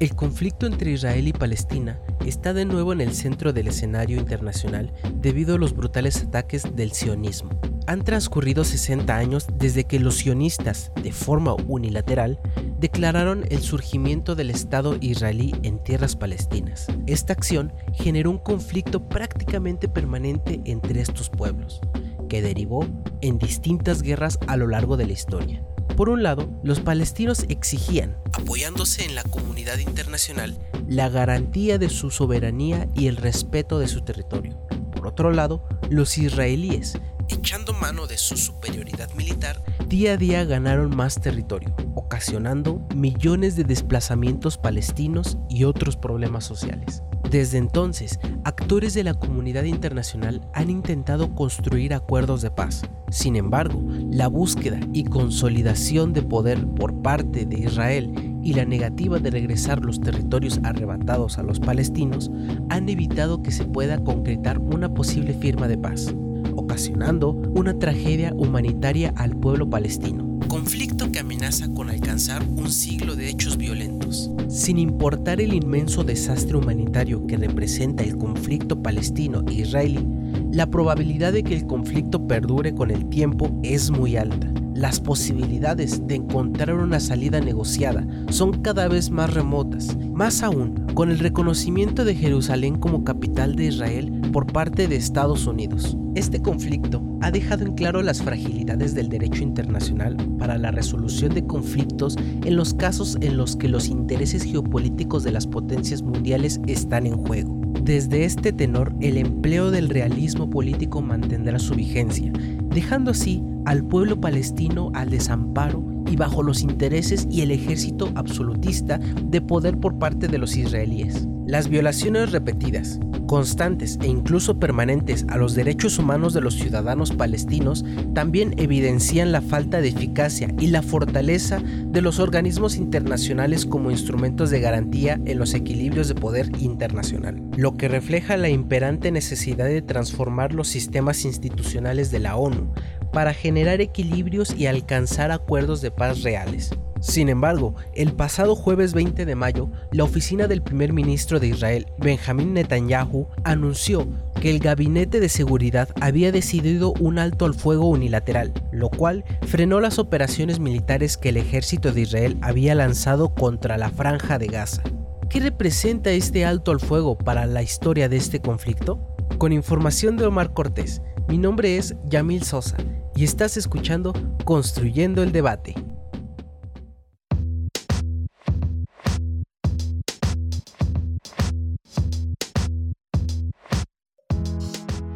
El conflicto entre Israel y Palestina está de nuevo en el centro del escenario internacional debido a los brutales ataques del sionismo. Han transcurrido 60 años desde que los sionistas, de forma unilateral, declararon el surgimiento del Estado israelí en tierras palestinas. Esta acción generó un conflicto prácticamente permanente entre estos pueblos, que derivó en distintas guerras a lo largo de la historia. Por un lado, los palestinos exigían, apoyándose en la comunidad internacional, la garantía de su soberanía y el respeto de su territorio. Por otro lado, los israelíes, echando mano de su superioridad militar, día a día ganaron más territorio, ocasionando millones de desplazamientos palestinos y otros problemas sociales. Desde entonces, actores de la comunidad internacional han intentado construir acuerdos de paz. Sin embargo, la búsqueda y consolidación de poder por parte de Israel y la negativa de regresar los territorios arrebatados a los palestinos han evitado que se pueda concretar una posible firma de paz, ocasionando una tragedia humanitaria al pueblo palestino conflicto que amenaza con alcanzar un siglo de hechos violentos. Sin importar el inmenso desastre humanitario que representa el conflicto palestino-israelí, la probabilidad de que el conflicto perdure con el tiempo es muy alta. Las posibilidades de encontrar una salida negociada son cada vez más remotas, más aún con el reconocimiento de Jerusalén como capital de Israel por parte de Estados Unidos. Este conflicto ha dejado en claro las fragilidades del derecho internacional para la resolución de conflictos en los casos en los que los intereses geopolíticos de las potencias mundiales están en juego. Desde este tenor, el empleo del realismo político mantendrá su vigencia, dejando así al pueblo palestino al desamparo y bajo los intereses y el ejército absolutista de poder por parte de los israelíes. Las violaciones repetidas, constantes e incluso permanentes a los derechos humanos de los ciudadanos palestinos también evidencian la falta de eficacia y la fortaleza de los organismos internacionales como instrumentos de garantía en los equilibrios de poder internacional, lo que refleja la imperante necesidad de transformar los sistemas institucionales de la ONU para generar equilibrios y alcanzar acuerdos de paz reales. Sin embargo, el pasado jueves 20 de mayo, la oficina del primer ministro de Israel, Benjamin Netanyahu, anunció que el gabinete de seguridad había decidido un alto al fuego unilateral, lo cual frenó las operaciones militares que el ejército de Israel había lanzado contra la franja de Gaza. ¿Qué representa este alto al fuego para la historia de este conflicto? Con información de Omar Cortés, mi nombre es Yamil Sosa y estás escuchando Construyendo el Debate.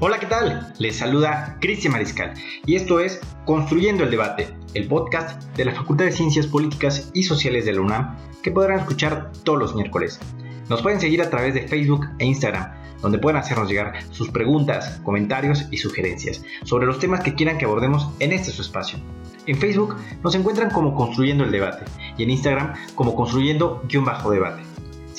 Hola, ¿qué tal? Les saluda Cristian Mariscal y esto es Construyendo el Debate, el podcast de la Facultad de Ciencias Políticas y Sociales de la UNAM que podrán escuchar todos los miércoles. Nos pueden seguir a través de Facebook e Instagram, donde pueden hacernos llegar sus preguntas, comentarios y sugerencias sobre los temas que quieran que abordemos en este su espacio. En Facebook nos encuentran como Construyendo el Debate y en Instagram como Construyendo-Debate.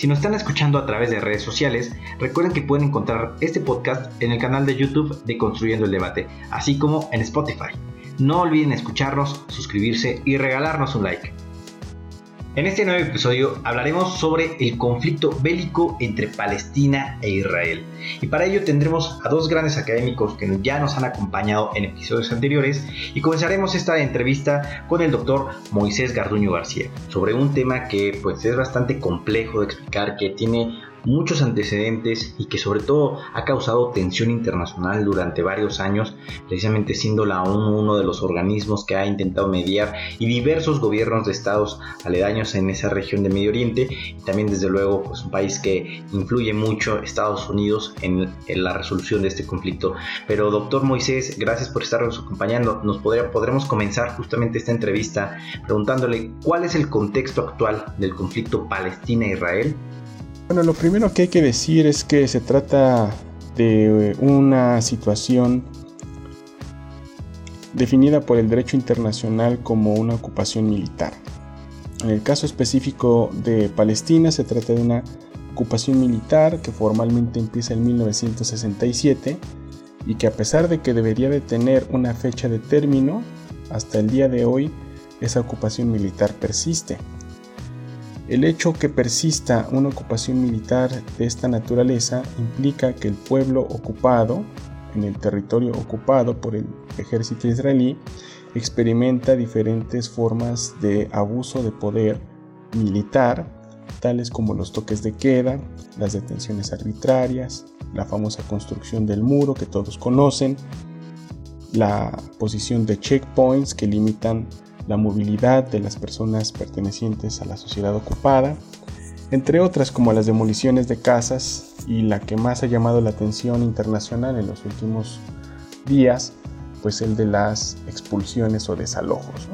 Si nos están escuchando a través de redes sociales, recuerden que pueden encontrar este podcast en el canal de YouTube de Construyendo el Debate, así como en Spotify. No olviden escucharnos, suscribirse y regalarnos un like. En este nuevo episodio hablaremos sobre el conflicto bélico entre Palestina e Israel. Y para ello tendremos a dos grandes académicos que ya nos han acompañado en episodios anteriores y comenzaremos esta entrevista con el doctor Moisés Garduño García sobre un tema que pues es bastante complejo de explicar, que tiene muchos antecedentes y que sobre todo ha causado tensión internacional durante varios años, precisamente siendo la ONU uno de los organismos que ha intentado mediar y diversos gobiernos de estados aledaños en esa región de Medio Oriente y también desde luego pues un país que influye mucho Estados Unidos en, la resolución de este conflicto. Pero doctor Moisés, gracias por estarnos acompañando. Nos podría, podremos comenzar justamente esta entrevista preguntándole cuál es el contexto actual del conflicto Palestina-Israel bueno, lo primero que hay que decir es que se trata de una situación definida por el derecho internacional como una ocupación militar. En el caso específico de Palestina se trata de una ocupación militar que formalmente empieza en 1967 y que a pesar de que debería de tener una fecha de término, hasta el día de hoy esa ocupación militar persiste. El hecho que persista una ocupación militar de esta naturaleza implica que el pueblo ocupado, en el territorio ocupado por el ejército israelí, experimenta diferentes formas de abuso de poder militar, tales como los toques de queda, las detenciones arbitrarias, la famosa construcción del muro que todos conocen, la posición de checkpoints que limitan la movilidad de las personas pertenecientes a la sociedad ocupada, entre otras como las demoliciones de casas y la que más ha llamado la atención internacional en los últimos días, pues el de las expulsiones o desalojos.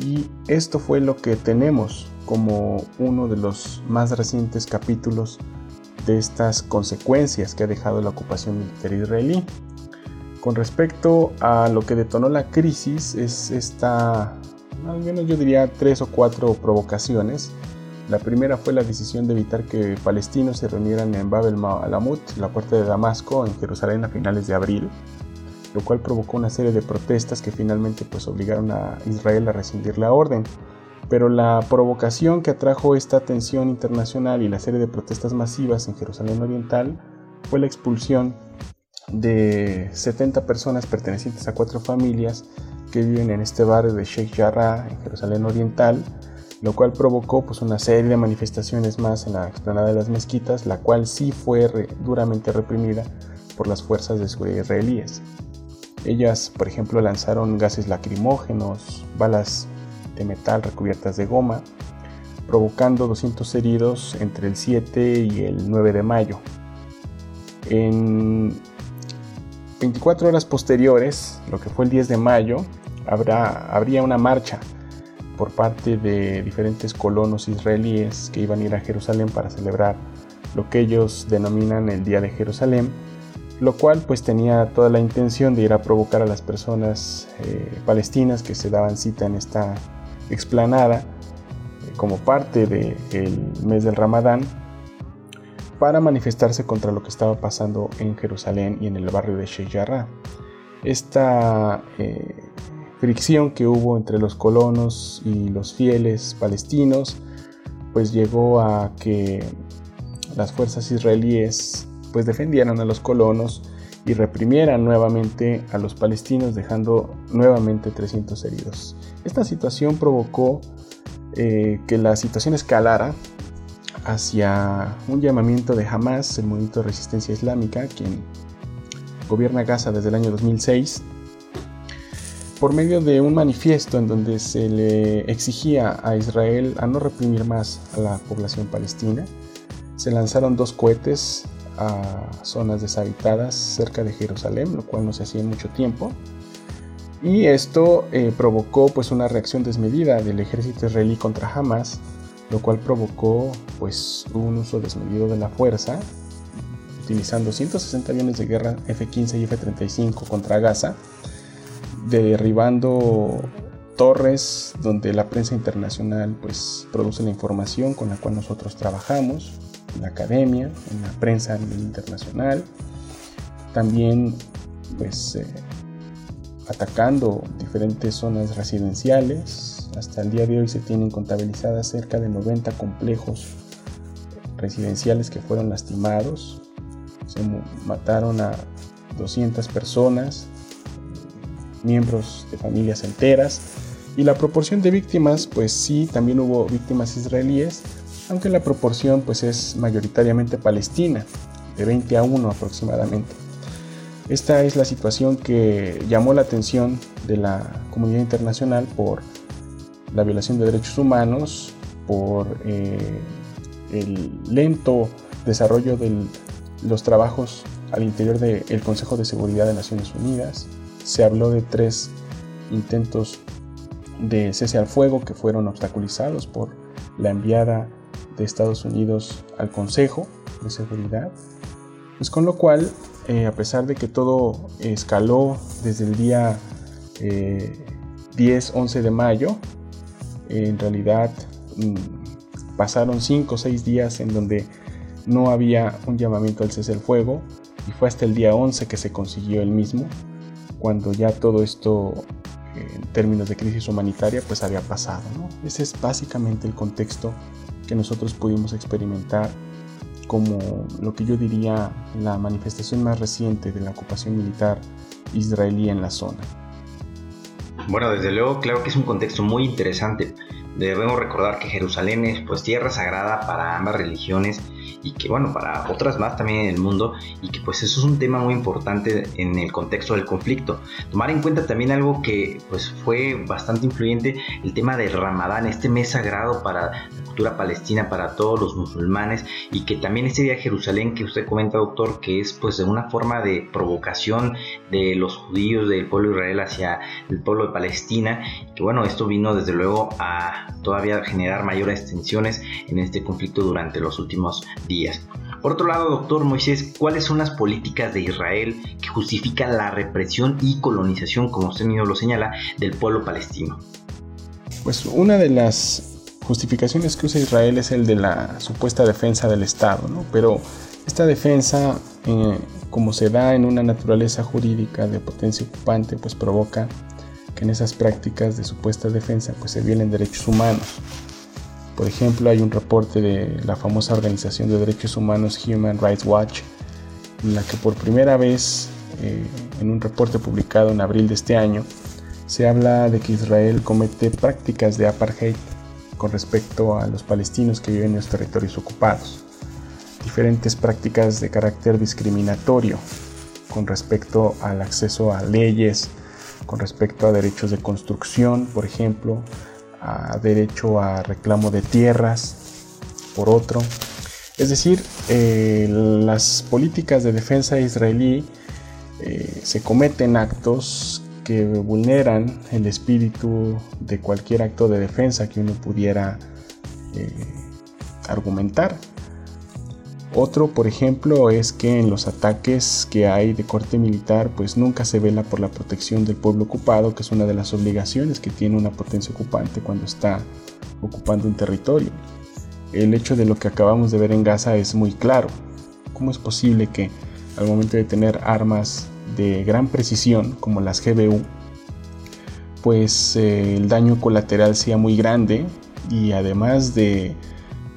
Y esto fue lo que tenemos como uno de los más recientes capítulos de estas consecuencias que ha dejado la ocupación militar israelí. Con respecto a lo que detonó la crisis, es esta, al menos yo diría tres o cuatro provocaciones. La primera fue la decisión de evitar que palestinos se reunieran en Bab el-Alamut, la puerta de Damasco, en Jerusalén a finales de abril, lo cual provocó una serie de protestas que finalmente pues, obligaron a Israel a rescindir la orden. Pero la provocación que atrajo esta tensión internacional y la serie de protestas masivas en Jerusalén Oriental fue la expulsión de 70 personas pertenecientes a cuatro familias que viven en este barrio de Sheikh Jarrah, en Jerusalén Oriental, lo cual provocó pues, una serie de manifestaciones más en la explanada de las mezquitas, la cual sí fue duramente reprimida por las fuerzas de seguridad israelíes. Ellas, por ejemplo, lanzaron gases lacrimógenos, balas de metal recubiertas de goma, provocando 200 heridos entre el 7 y el 9 de mayo. En 24 horas posteriores, lo que fue el 10 de mayo, habrá, habría una marcha por parte de diferentes colonos israelíes que iban a ir a Jerusalén para celebrar lo que ellos denominan el Día de Jerusalén, lo cual pues tenía toda la intención de ir a provocar a las personas eh, palestinas que se daban cita en esta explanada eh, como parte del mes del Ramadán para manifestarse contra lo que estaba pasando en Jerusalén y en el barrio de Sheikh Jarrah. Esta eh, fricción que hubo entre los colonos y los fieles palestinos pues llegó a que las fuerzas israelíes pues defendieran a los colonos y reprimieran nuevamente a los palestinos dejando nuevamente 300 heridos. Esta situación provocó eh, que la situación escalara hacia un llamamiento de Hamas, el movimiento de resistencia islámica, quien gobierna Gaza desde el año 2006, por medio de un manifiesto en donde se le exigía a Israel a no reprimir más a la población palestina. Se lanzaron dos cohetes a zonas deshabitadas cerca de Jerusalén, lo cual no se hacía en mucho tiempo. Y esto eh, provocó pues una reacción desmedida del ejército israelí contra Hamas, lo cual provocó pues un uso desmedido de la fuerza, utilizando 160 aviones de guerra F-15 y F-35 contra Gaza, derribando torres donde la prensa internacional pues produce la información con la cual nosotros trabajamos, en la academia, en la prensa internacional, también pues eh, atacando diferentes zonas residenciales, hasta el día de hoy se tienen contabilizadas cerca de 90 complejos residenciales que fueron lastimados. Se mataron a 200 personas, miembros de familias enteras. Y la proporción de víctimas, pues sí, también hubo víctimas israelíes, aunque la proporción pues es mayoritariamente palestina, de 20 a 1 aproximadamente. Esta es la situación que llamó la atención de la comunidad internacional por la violación de derechos humanos, por eh, el lento desarrollo de los trabajos al interior del Consejo de Seguridad de Naciones Unidas. Se habló de tres intentos de cese al fuego que fueron obstaculizados por la enviada de Estados Unidos al Consejo de Seguridad. Pues con lo cual, eh, a pesar de que todo escaló desde el día 10-11 eh, de mayo, en realidad mm, pasaron 5 o 6 días en donde no había un llamamiento al cese al fuego y fue hasta el día 11 que se consiguió el mismo, cuando ya todo esto en términos de crisis humanitaria pues había pasado. Ese es básicamente el contexto que nosotros pudimos experimentar como lo que yo diría la manifestación más reciente de la ocupación militar israelí en la zona. Bueno, desde luego, claro que es un contexto muy interesante. Debemos recordar que Jerusalén es pues tierra sagrada para ambas religiones y que bueno, para otras más también en el mundo y que pues eso es un tema muy importante en el contexto del conflicto. Tomar en cuenta también algo que pues fue bastante influyente, el tema del Ramadán, este mes sagrado para la cultura palestina, para todos los musulmanes y que también este día de Jerusalén que usted comenta doctor, que es pues de una forma de provocación de los judíos del pueblo de Israel hacia el pueblo de Palestina, que bueno, esto vino desde luego a todavía generar mayores tensiones en este conflicto durante los últimos días por otro lado, doctor Moisés, ¿cuáles son las políticas de Israel que justifican la represión y colonización, como usted mismo lo señala, del pueblo palestino? Pues una de las justificaciones que usa Israel es el de la supuesta defensa del Estado, ¿no? Pero esta defensa, eh, como se da en una naturaleza jurídica de potencia ocupante, pues provoca que en esas prácticas de supuesta defensa pues se violen derechos humanos. Por ejemplo, hay un reporte de la famosa organización de derechos humanos Human Rights Watch, en la que por primera vez, eh, en un reporte publicado en abril de este año, se habla de que Israel comete prácticas de apartheid con respecto a los palestinos que viven en los territorios ocupados. Diferentes prácticas de carácter discriminatorio con respecto al acceso a leyes, con respecto a derechos de construcción, por ejemplo, a derecho a reclamo de tierras por otro. Es decir, eh, las políticas de defensa israelí eh, se cometen actos que vulneran el espíritu de cualquier acto de defensa que uno pudiera eh, argumentar. Otro, por ejemplo, es que en los ataques que hay de corte militar, pues nunca se vela por la protección del pueblo ocupado, que es una de las obligaciones que tiene una potencia ocupante cuando está ocupando un territorio. El hecho de lo que acabamos de ver en Gaza es muy claro. ¿Cómo es posible que al momento de tener armas de gran precisión, como las GBU, pues eh, el daño colateral sea muy grande y además de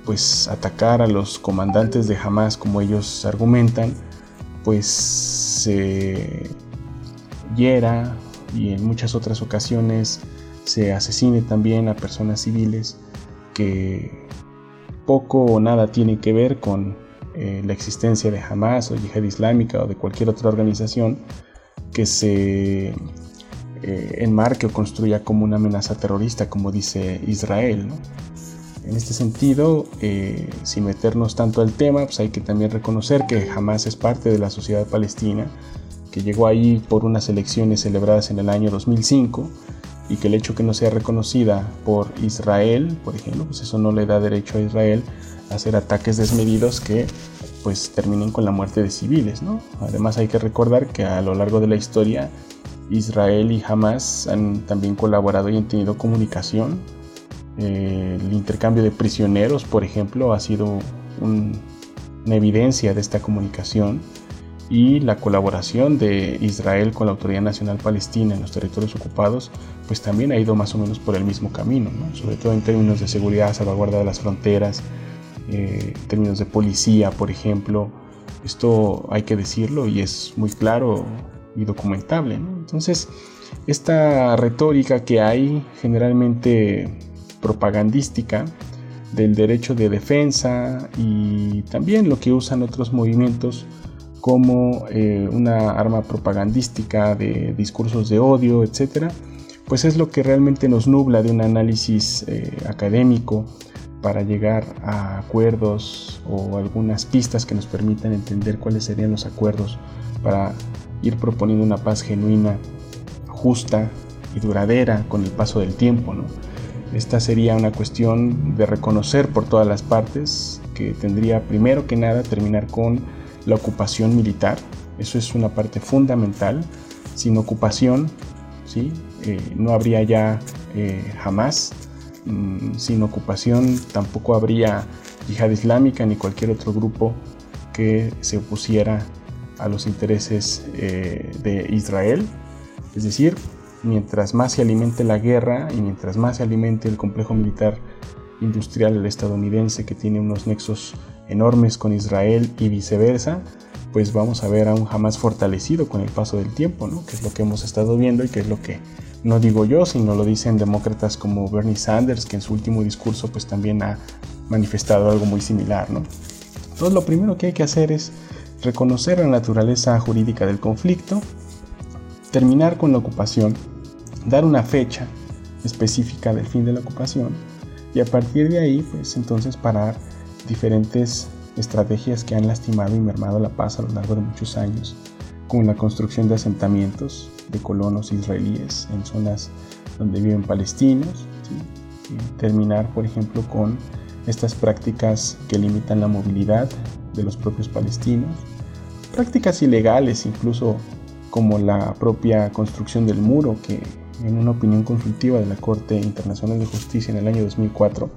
pues atacar a los comandantes de Hamas como ellos argumentan, pues se hiera y en muchas otras ocasiones se asesine también a personas civiles que poco o nada tienen que ver con eh, la existencia de Hamas o Yihad Islámica o de cualquier otra organización que se eh, enmarque o construya como una amenaza terrorista, como dice Israel. ¿no? En este sentido, eh, sin meternos tanto al tema, pues hay que también reconocer que jamás es parte de la sociedad palestina, que llegó ahí por unas elecciones celebradas en el año 2005 y que el hecho que no sea reconocida por Israel, por ejemplo, pues eso no le da derecho a Israel a hacer ataques desmedidos que pues terminen con la muerte de civiles, ¿no? Además hay que recordar que a lo largo de la historia Israel y Hamas han también colaborado y han tenido comunicación el intercambio de prisioneros, por ejemplo, ha sido una evidencia de esta comunicación y la colaboración de Israel con la Autoridad Nacional Palestina en los territorios ocupados, pues también ha ido más o menos por el mismo camino, sobre todo en términos de seguridad, salvaguarda de las fronteras, eh, en términos de policía, por ejemplo. Esto hay que decirlo y es muy claro y documentable. Entonces, esta retórica que hay generalmente propagandística, del derecho de defensa y también lo que usan otros movimientos como eh, una arma propagandística de discursos de odio, etcétera, pues es lo que realmente nos nubla de un análisis eh, académico para llegar a acuerdos o algunas pistas que nos permitan entender cuáles serían los acuerdos para ir proponiendo una paz genuina, justa y duradera con el paso del tiempo. Esta sería una cuestión de reconocer por todas las partes que tendría primero que nada terminar con la ocupación militar. Eso es una parte fundamental. Sin ocupación, ¿sí? Eh, no habría ya eh, jamás. Mm, sin ocupación tampoco habría yihad islámica ni cualquier otro grupo que se opusiera a los intereses eh, de Israel. Es decir, mientras más se alimente la guerra y mientras más se alimente el complejo militar industrial estadounidense que tiene unos nexos enormes con Israel y viceversa, pues vamos a ver a un Hamas fortalecido con el paso del tiempo, ¿no? que es lo que hemos estado viendo y que es lo que no digo yo, sino lo dicen demócratas como Bernie Sanders, que en su último discurso pues también ha manifestado algo muy similar. ¿no? Entonces lo primero que hay que hacer es reconocer la naturaleza jurídica del conflicto, terminar con la ocupación, dar una fecha específica del fin de la ocupación y a partir de ahí pues entonces parar diferentes estrategias que han lastimado y mermado la paz a lo largo de muchos años, como la construcción de asentamientos de colonos israelíes en zonas donde viven palestinos, y terminar por ejemplo con estas prácticas que limitan la movilidad de los propios palestinos, prácticas ilegales incluso como la propia construcción del muro que en una opinión consultiva de la Corte Internacional de Justicia en el año 2004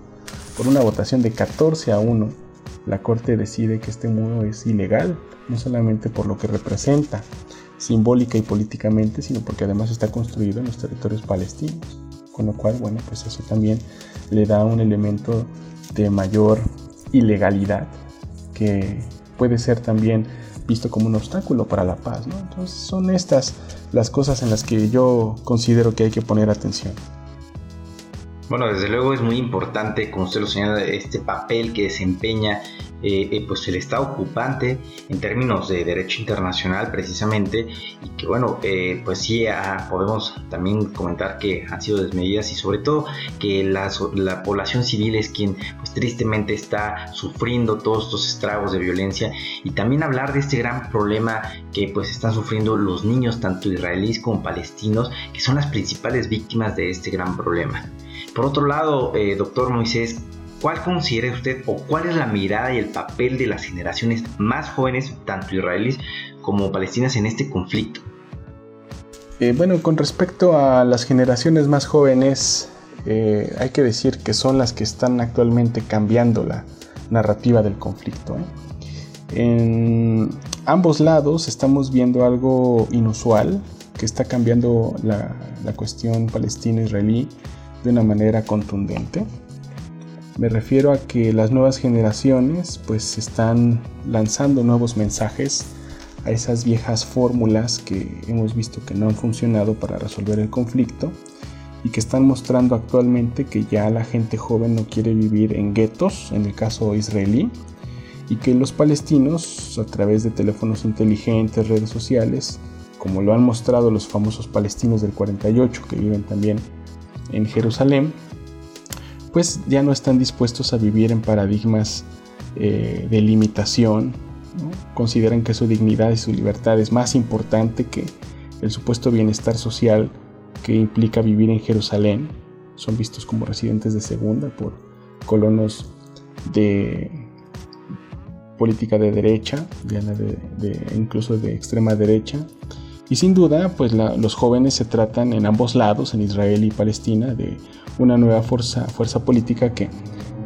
por una votación de 14 a 1, la Corte decide que este muro es ilegal, no solamente por lo que representa simbólica y políticamente, sino porque además está construido en los territorios palestinos. Con lo cual, bueno, pues eso también le da un elemento de mayor ilegalidad que puede ser también visto como un obstáculo para la paz. Entonces son estas las cosas en las que yo considero que hay que poner atención. Bueno, desde luego es muy importante, como usted lo señala, este papel que desempeña eh, eh, pues el Estado ocupante en términos de derecho internacional precisamente y que bueno, eh, pues sí ah, podemos también comentar que han sido desmedidas y sobre todo que la, la, población civil es quien pues tristemente está sufriendo todos estos estragos de violencia y también hablar de este gran problema que pues están sufriendo los niños tanto israelíes como palestinos que son las principales víctimas de este gran problema. Por otro lado, doctor Moisés, ¿cuál considera usted o cuál es la mirada y el papel de las generaciones más jóvenes, tanto israelíes como palestinas, en este conflicto? Eh, bueno, con respecto a las generaciones más jóvenes, eh, hay que decir que son las que están actualmente cambiando la narrativa del conflicto. En ambos lados estamos viendo algo inusual que está cambiando la, la cuestión palestina-israelí de una manera contundente. Me refiero a que las nuevas generaciones pues están lanzando nuevos mensajes a esas viejas fórmulas que hemos visto que no han funcionado para resolver el conflicto y que están mostrando actualmente que ya la gente joven no quiere vivir en guetos, en el caso israelí, y que los palestinos, a través de teléfonos inteligentes, redes sociales, como lo han mostrado los famosos palestinos del 48 que viven también en Jerusalén, pues ya no están dispuestos a vivir en paradigmas eh, de limitación, consideran que su dignidad y su libertad es más importante que el supuesto bienestar social que implica vivir en Jerusalén. Son vistos como residentes de segunda por colonos de política de derecha, incluso de extrema derecha, y sin duda, pues los jóvenes se tratan en ambos lados, en Israel y Palestina, de una nueva fuerza, fuerza política que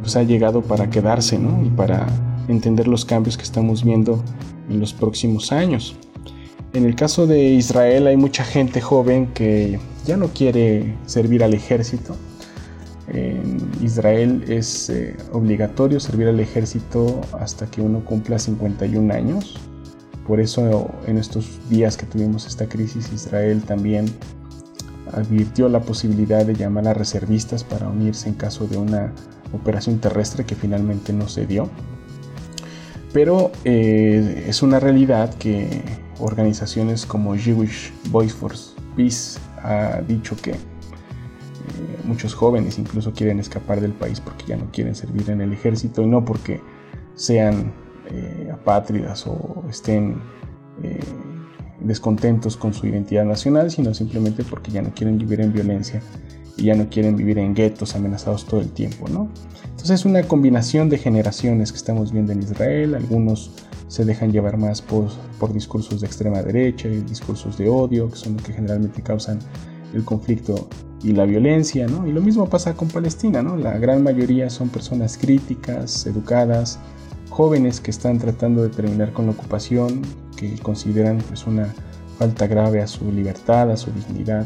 pues, ha llegado para quedarse y para entender los cambios que estamos viendo en los próximos años. En el caso de Israel hay mucha gente joven que ya no quiere servir al ejército. En Israel es eh, obligatorio servir al ejército hasta que uno cumpla 51 años. Por eso en estos días que tuvimos esta crisis, Israel también advirtió la posibilidad de llamar a reservistas para unirse en caso de una operación terrestre que finalmente no se dio. Pero eh, es una realidad que organizaciones como Jewish Voice for Peace ha dicho que eh, muchos jóvenes incluso quieren escapar del país porque ya no quieren servir en el ejército y no porque sean eh, apátridas o estén descontentos con su identidad nacional, sino simplemente porque ya no quieren vivir en violencia y ya no quieren vivir en guetos amenazados todo el tiempo, ¿no? Entonces es una combinación de generaciones que estamos viendo en Israel, algunos se dejan llevar más por, discursos de extrema derecha y discursos de odio, que son los que generalmente causan el conflicto y la violencia, ¿no? Y lo mismo pasa con Palestina, ¿no? La gran mayoría son personas críticas, educadas, jóvenes que están tratando de terminar con la ocupación, que consideran pues una falta grave a su libertad, a su dignidad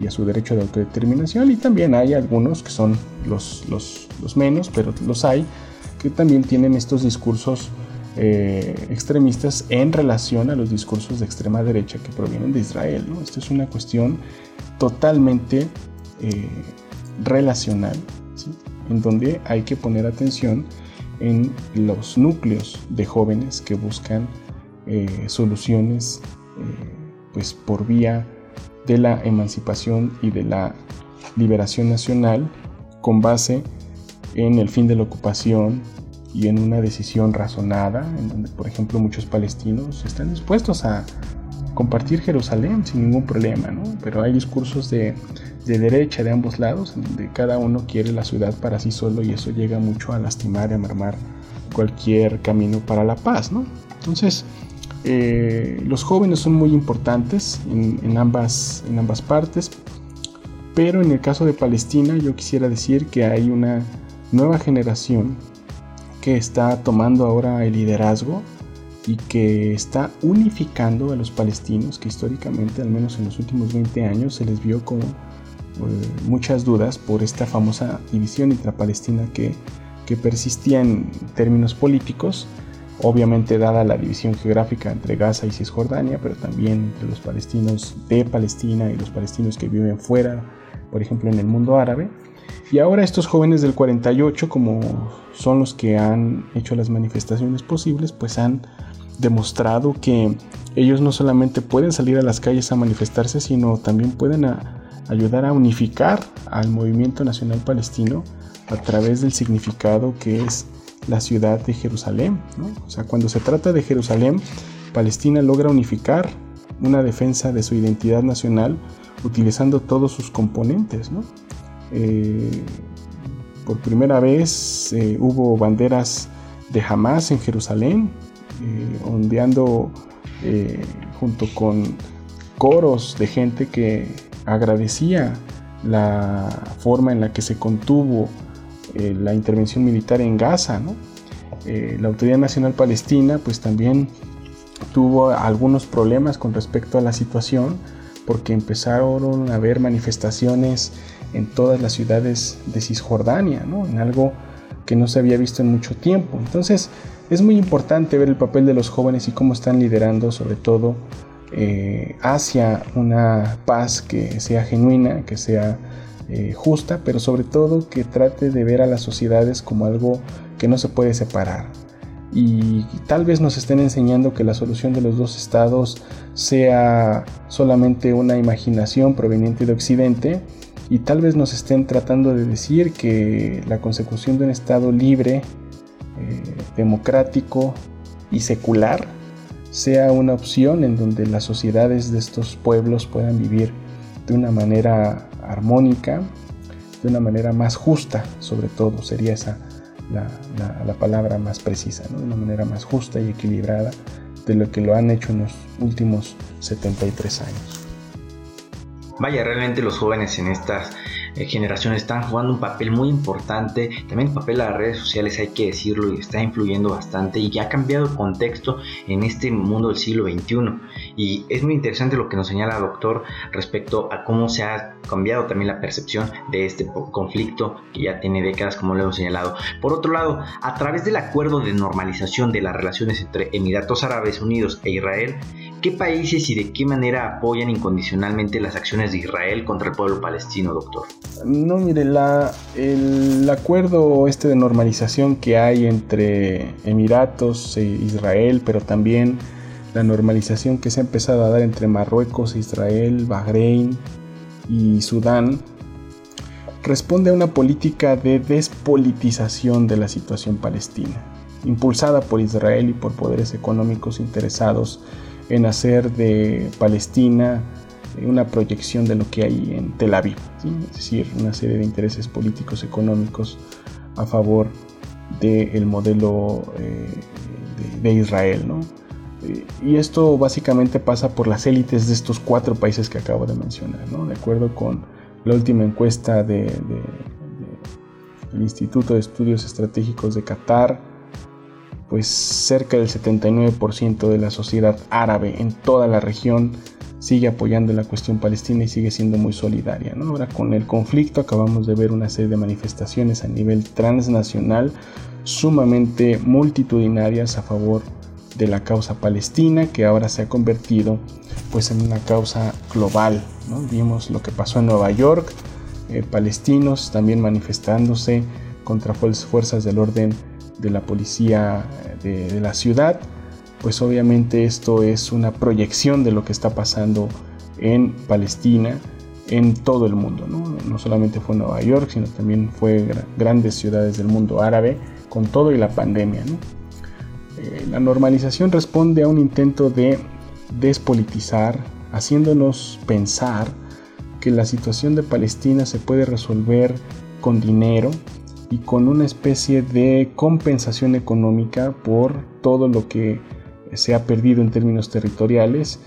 y a su derecho de autodeterminación. Y también hay algunos que son los, los, menos, pero los hay, que también tienen estos discursos eh, extremistas en relación a los discursos de extrema derecha que provienen de Israel. ¿no? Esto es una cuestión totalmente eh, relacional, en donde hay que poner atención en los núcleos de jóvenes que buscan eh, soluciones eh, pues por vía de la emancipación y de la liberación nacional con base en el fin de la ocupación y en una decisión razonada en donde por ejemplo muchos palestinos están dispuestos a compartir Jerusalén sin ningún problema, ¿no? pero hay discursos de, de derecha de ambos lados en donde cada uno quiere la ciudad para sí solo y eso llega mucho a lastimar y a mermar cualquier camino para la paz. ¿no? Entonces, eh, los jóvenes son muy importantes en, ambas, en ambas partes, pero en el caso de Palestina yo quisiera decir que hay una nueva generación que está tomando ahora el liderazgo y que está unificando a los palestinos que históricamente, al menos en los últimos 20 años, se les vio con eh, muchas dudas por esta famosa división intrapalestina que, que persistía en términos políticos obviamente dada la división geográfica entre Gaza y Cisjordania, pero también entre los palestinos de Palestina y los palestinos que viven fuera, por ejemplo en el mundo árabe. Y ahora estos jóvenes del 48, como son los que han hecho las manifestaciones posibles, pues han demostrado que ellos no solamente pueden salir a las calles a manifestarse, sino también pueden ayudar a unificar al movimiento nacional palestino a través del significado que es la ciudad de Jerusalén. O sea, cuando se trata de Jerusalén, Palestina logra unificar una defensa de su identidad nacional utilizando todos sus componentes. Eh, por primera vez eh, hubo banderas de Hamas en Jerusalén, eh, ondeando junto con coros de gente que agradecía la forma en la que se contuvo eh, la intervención militar en Gaza. Eh, la Autoridad Nacional Palestina pues también tuvo algunos problemas con respecto a la situación porque empezaron a haber manifestaciones en todas las ciudades de Cisjordania, en algo que no se había visto en mucho tiempo. Entonces es muy importante ver el papel de los jóvenes y cómo están liderando sobre todo eh, hacia una paz que sea genuina, que sea eh, justa, pero sobre todo que trate de ver a las sociedades como algo que no se puede separar. Y tal vez nos estén enseñando que la solución de los dos estados sea solamente una imaginación proveniente de Occidente y tal vez nos estén tratando de decir que la consecución de un estado libre, eh, democrático y secular sea una opción en donde las sociedades de estos pueblos puedan vivir de una manera armónica, de una manera más justa, sobre todo, sería esa la, palabra más precisa, de una manera más justa y equilibrada de lo que lo han hecho en los últimos 73 años. Vaya, realmente los jóvenes en estas eh, generaciones están jugando un papel muy importante. También el papel de las redes sociales, hay que decirlo, y está influyendo bastante y que ha cambiado el contexto en este mundo del siglo XXI. Y es muy interesante lo que nos señala el doctor respecto a cómo se ha cambiado también la percepción de este conflicto que ya tiene décadas, como lo hemos señalado. Por otro lado, a través del acuerdo de normalización de las relaciones entre Emiratos Árabes Unidos e Israel, ¿qué países y de qué manera apoyan incondicionalmente las acciones de Israel contra el pueblo palestino, doctor? No, mire, la, el acuerdo este de normalización que hay entre Emiratos e Israel, pero también la normalización que se ha empezado a dar entre Marruecos, Israel, Bahrein y Sudán, responde a una política de despolitización de la situación palestina, impulsada por Israel y por poderes económicos interesados en hacer de Palestina una proyección de lo que hay en Tel Aviv, es decir, una serie de intereses políticos económicos a favor del modelo eh, de, Israel. Eh, y esto básicamente pasa por las élites de estos cuatro países que acabo de mencionar, de acuerdo con la última encuesta del Instituto de Estudios Estratégicos de Qatar, pues cerca del 79% de la sociedad árabe en toda la región sigue apoyando la cuestión palestina y sigue siendo muy solidaria. Ahora con el conflicto acabamos de ver una serie de manifestaciones a nivel transnacional sumamente multitudinarias a favor de la causa palestina que ahora se ha convertido pues en una causa global. Vimos lo que pasó en Nueva York, eh, palestinos también manifestándose contra fuerzas del orden de la policía eh, de, la ciudad. Pues obviamente esto es una proyección de lo que está pasando en Palestina, en todo el mundo. No, solamente fue Nueva York, sino también fue grandes ciudades del mundo árabe, con todo y la pandemia. Eh, la normalización responde a un intento de despolitizar, haciéndonos pensar que la situación de Palestina se puede resolver con dinero y con una especie de compensación económica por todo lo que se ha perdido en términos territoriales,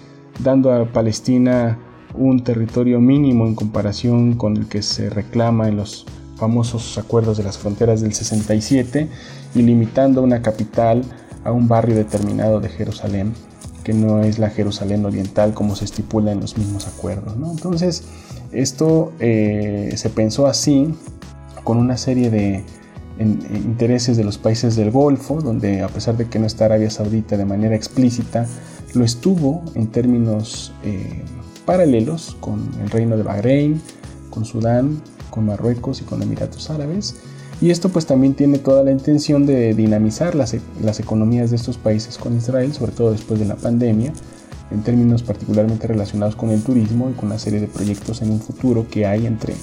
dando a Palestina un territorio mínimo en comparación con el que se reclama en los famosos acuerdos de las fronteras del 67 y limitando una capital a un barrio determinado de Jerusalén que no es la Jerusalén oriental como se estipula en los mismos acuerdos. Entonces, esto eh, se pensó así con una serie de intereses de los países del Golfo, donde a pesar de que no está Arabia Saudita de manera explícita, lo estuvo en términos eh, paralelos con el reino de Bahrein, con Sudán, con Marruecos y con Emiratos Árabes. Y esto pues también tiene toda la intención de dinamizar las, e, las economías de estos países con Israel, sobre todo después de la pandemia, en términos particularmente relacionados con el turismo y con una serie de proyectos en un futuro que hay entre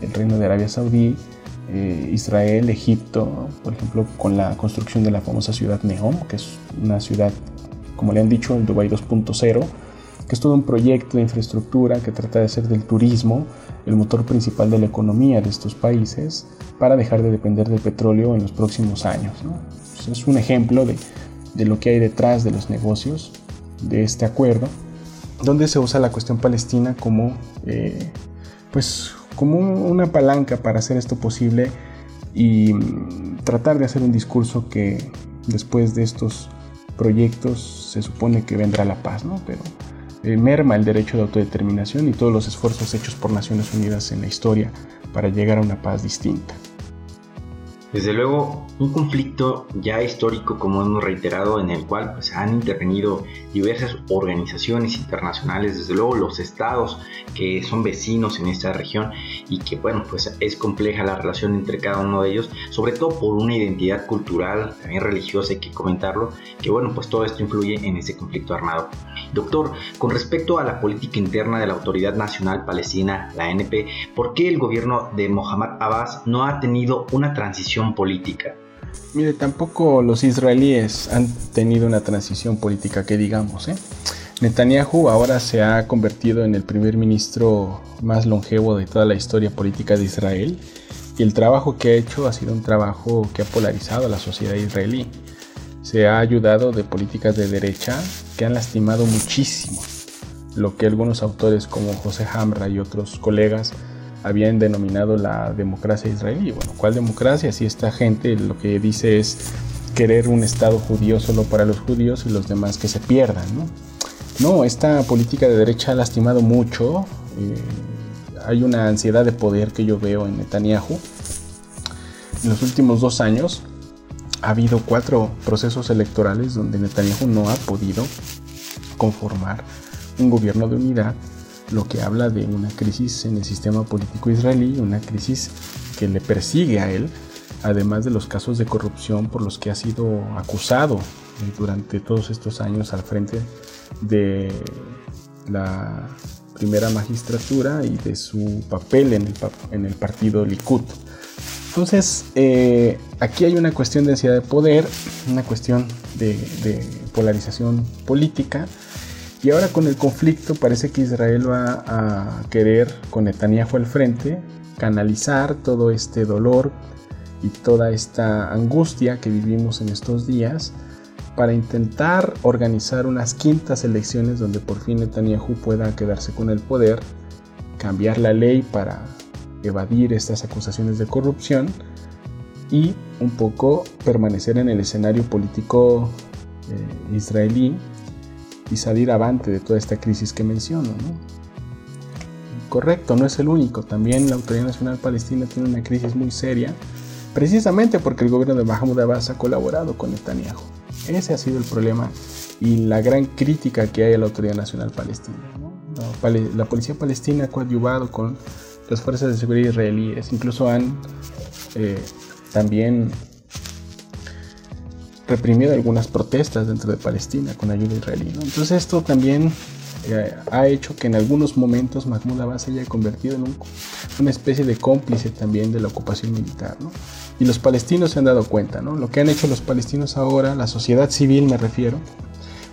el Reino de Arabia Saudí, eh, Israel, Egipto, por ejemplo, con la construcción de la famosa ciudad Neom, que es una ciudad, como le han dicho, el Dubai 2.0, que es todo un proyecto de infraestructura que trata de hacer del turismo el motor principal de la economía de estos países para dejar de depender del petróleo en los próximos años. Es un ejemplo de, lo que hay detrás de los negocios de este acuerdo, donde se usa la cuestión palestina como, eh, pues, como una palanca para hacer esto posible y tratar de hacer un discurso que después de estos proyectos se supone que vendrá la paz, ¿no? Pero eh, merma el derecho de autodeterminación y todos los esfuerzos hechos por Naciones Unidas en la historia para llegar a una paz distinta. Desde luego, un conflicto ya histórico, como hemos reiterado, en el cual pues, han intervenido diversas organizaciones internacionales, desde luego los estados que son vecinos en esta región y que, bueno, pues es compleja la relación entre cada uno de ellos, sobre todo por una identidad cultural, también religiosa, hay que comentarlo, que, bueno, pues todo esto influye en ese conflicto armado. Doctor, con respecto a la política interna de la Autoridad Nacional Palestina, la ANP, ¿por qué el gobierno de Mohammad Abbas no ha tenido una transición política? Mire, tampoco los israelíes han tenido una transición política que digamos. ¿eh? Netanyahu ahora se ha convertido en el primer ministro más longevo de toda la historia política de Israel y el trabajo que ha hecho ha sido un trabajo que ha polarizado a la sociedad israelí se ha ayudado de políticas de derecha que han lastimado muchísimo lo que algunos autores como José Hamra y otros colegas habían denominado la democracia israelí. Bueno, ¿cuál democracia? Si esta gente lo que dice es querer un Estado judío solo para los judíos y los demás que se pierdan, ¿no? No, esta política de derecha ha lastimado mucho. Eh, hay una ansiedad de poder que yo veo en Netanyahu. En los últimos dos años ha habido cuatro procesos electorales donde Netanyahu no ha podido conformar un gobierno de unidad, lo que habla de una crisis en el sistema político israelí, una crisis que le persigue a él, además de los casos de corrupción por los que ha sido acusado durante todos estos años al frente de la primera magistratura y de su papel en el, en el partido Likud. Entonces, eh, aquí hay una cuestión de ansiedad de poder, una cuestión de, de, polarización política. Y ahora con el conflicto parece que Israel va a querer, con Netanyahu al frente, canalizar todo este dolor y toda esta angustia que vivimos en estos días para intentar organizar unas quintas elecciones donde por fin Netanyahu pueda quedarse con el poder, cambiar la ley para evadir estas acusaciones de corrupción y un poco permanecer en el escenario político eh, israelí y salir avante de toda esta crisis que menciono. Correcto, no es el único. También la Autoridad Nacional Palestina tiene una crisis muy seria, precisamente porque el gobierno de Mahmoud Abbas ha colaborado con Netanyahu. Ese ha sido el problema y la gran crítica que hay a la Autoridad Nacional Palestina. La, policía palestina ha coadyuvado con las fuerzas de seguridad israelíes, incluso han eh, también reprimido algunas protestas dentro de Palestina con ayuda israelí. Entonces esto también eh, ha hecho que en algunos momentos Mahmoud Abbas se haya convertido en una especie de cómplice también de la ocupación militar. Y los palestinos se han dado cuenta, ¿no? Lo que han hecho los palestinos ahora, la sociedad civil me refiero,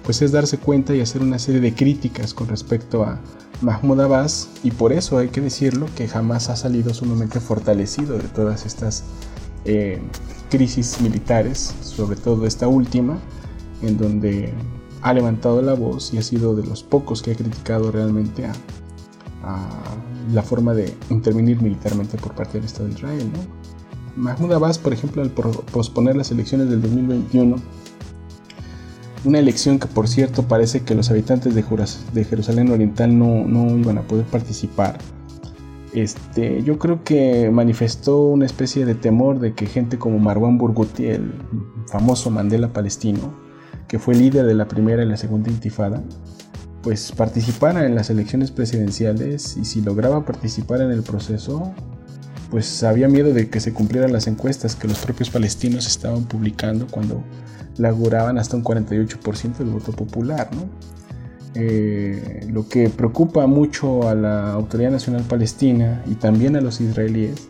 pues es darse cuenta y hacer una serie de críticas con respecto a Mahmoud Abbas y por eso hay que decirlo que jamás ha salido sumamente fortalecido de todas estas eh, crisis militares, sobre todo esta última, en donde ha levantado la voz y ha sido de los pocos que ha criticado realmente a, la forma de intervenir militarmente por parte del Estado de Israel. Mahmoud Abbas, por ejemplo, al posponer las elecciones del 2021, una elección que por cierto parece que los habitantes de, Jerusalén Oriental no, iban a poder participar, este, yo creo que manifestó una especie de temor de que gente como Marwan Burguti, el famoso Mandela palestino, que fue líder de la primera y la segunda intifada, pues participara en las elecciones presidenciales y si lograba participar en el proceso, pues había miedo de que se cumplieran las encuestas que los propios palestinos estaban publicando cuando auguraban hasta un 48% del voto popular. Eh, lo que preocupa mucho a la Autoridad Nacional Palestina y también a los israelíes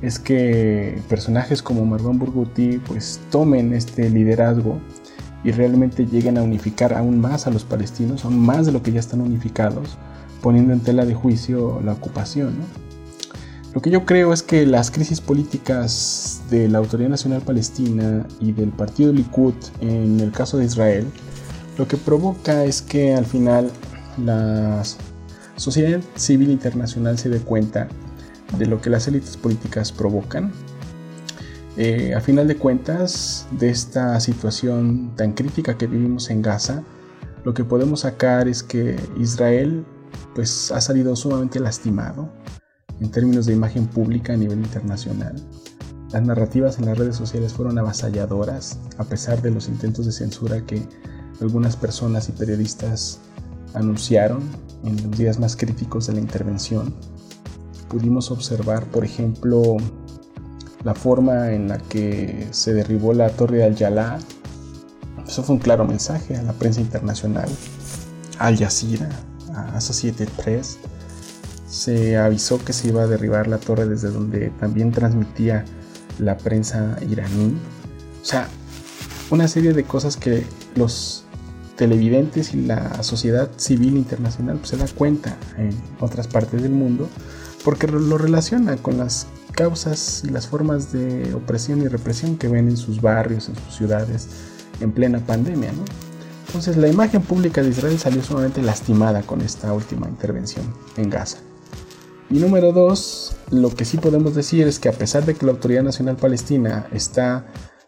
es que personajes como Marwan Burguti pues tomen este liderazgo y realmente lleguen a unificar aún más a los palestinos, aún más de lo que ya están unificados, poniendo en tela de juicio la ocupación. Lo que yo creo es que las crisis políticas de la Autoridad Nacional Palestina y del Partido Likud en el caso de Israel, lo que provoca es que al final la sociedad civil internacional se dé cuenta de lo que las élites políticas provocan. Eh, a final de cuentas, de esta situación tan crítica que vivimos en Gaza, lo que podemos sacar es que Israel pues, ha salido sumamente lastimado en términos de imagen pública a nivel internacional. Las narrativas en las redes sociales fueron avasalladoras, a pesar de los intentos de censura que algunas personas y periodistas anunciaron en los días más críticos de la intervención. Pudimos observar, por ejemplo, la forma en la que se derribó la torre de Al-Yalá. Eso fue un claro mensaje a la prensa internacional, Al Jazeera, a Associated Press, se avisó que se iba a derribar la torre desde donde también transmitía la prensa iraní. O sea, una serie de cosas que los televidentes y la sociedad civil internacional pues, se da cuenta en otras partes del mundo porque lo relaciona con las causas y las formas de opresión y represión que ven en sus barrios, en sus ciudades, en plena pandemia. Entonces la imagen pública de Israel salió sumamente lastimada con esta última intervención en Gaza. Y número dos, lo que sí podemos decir es que a pesar de que la Autoridad Nacional Palestina está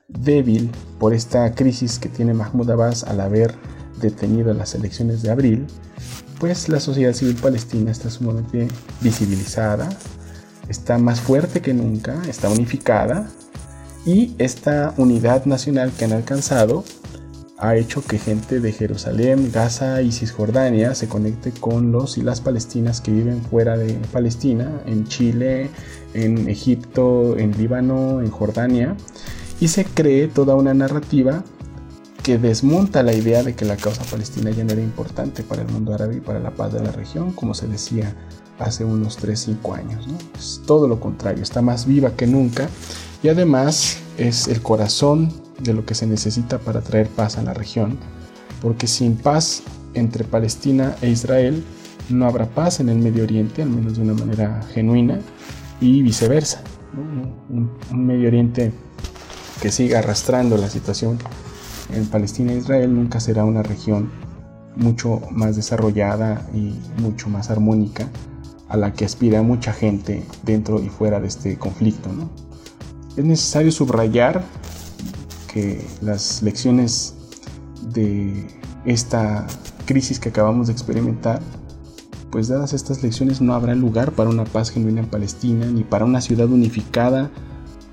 débil por esta crisis que tiene Mahmoud Abbas al haber detenido las elecciones de abril, pues la sociedad civil palestina está sumamente visibilizada, está más fuerte que nunca, está unificada y esta unidad nacional que han alcanzado ha hecho que gente de Jerusalén, Gaza y Cisjordania se conecte con los y las palestinas que viven fuera de Palestina, en Chile, en Egipto, en Líbano, en Jordania, y se cree toda una narrativa que desmonta la idea de que la causa palestina ya no era importante para el mundo árabe y para la paz de la región, como se decía hace unos 3-5 años. Es todo lo contrario, está más viva que nunca y además es el corazón de lo que se necesita para traer paz a la región, porque sin paz entre Palestina e Israel no habrá paz en el Medio Oriente, al menos de una manera genuina, y viceversa. Un, Medio Oriente que siga arrastrando la situación en Palestina e Israel nunca será una región mucho más desarrollada y mucho más armónica a la que aspira mucha gente dentro y fuera de este conflicto. Es necesario subrayar que las lecciones de esta crisis que acabamos de experimentar, pues dadas estas lecciones no habrá lugar para una paz genuina en Palestina ni para una ciudad unificada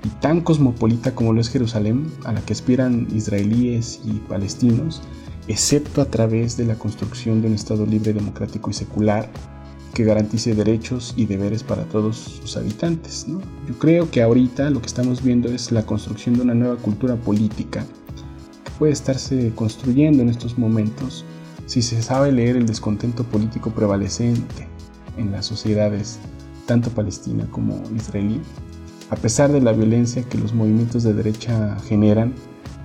y tan cosmopolita como lo es Jerusalén, a la que aspiran israelíes y palestinos, excepto a través de la construcción de un Estado libre, democrático y secular que garantice derechos y deberes para todos sus habitantes. Yo creo que ahorita lo que estamos viendo es la construcción de una nueva cultura política que puede estarse construyendo en estos momentos si se sabe leer el descontento político prevalecente en las sociedades, tanto palestina como israelí, a pesar de la violencia que los movimientos de derecha generan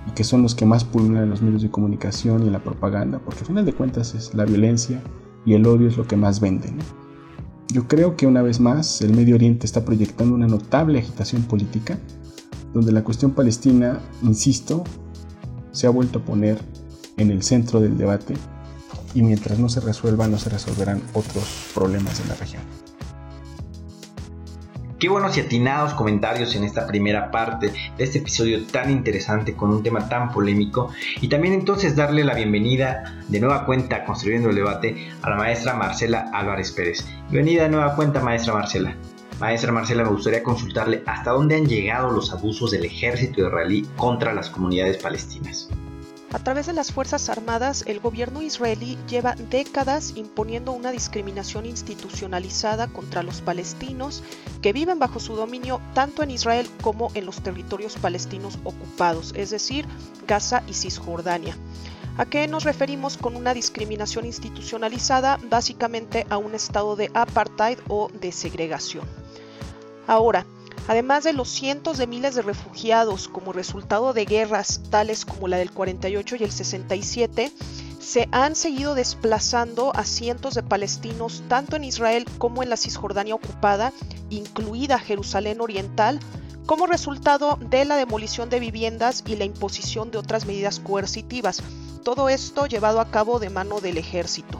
y que son los que más pululan en los medios de comunicación y en la propaganda, porque al final de cuentas es la violencia y el odio es lo que más vende. Yo creo que una vez más el Medio Oriente está proyectando una notable agitación política, donde la cuestión palestina, insisto, se ha vuelto a poner en el centro del debate y mientras no se resuelva no se resolverán otros problemas en la región. Qué buenos y atinados comentarios en esta primera parte de este episodio tan interesante con un tema tan polémico y también entonces darle la bienvenida de nueva cuenta construyendo el debate a la maestra Marcela Álvarez Pérez. Bienvenida de nueva cuenta maestra Marcela. Maestra Marcela, me gustaría consultarle hasta dónde han llegado los abusos del ejército israelí contra las comunidades palestinas. A través de las Fuerzas Armadas, el gobierno israelí lleva décadas imponiendo una discriminación institucionalizada contra los palestinos que viven bajo su dominio tanto en Israel como en los territorios palestinos ocupados, es decir, Gaza y Cisjordania. ¿A qué nos referimos con una discriminación institucionalizada? Básicamente a un estado de apartheid o de segregación. Ahora, Además de los cientos de miles de refugiados como resultado de guerras tales como la del 48 y el 67, se han seguido desplazando a cientos de palestinos tanto en Israel como en la Cisjordania ocupada, incluida Jerusalén Oriental, como resultado de la demolición de viviendas y la imposición de otras medidas coercitivas. Todo esto llevado a cabo de mano del ejército.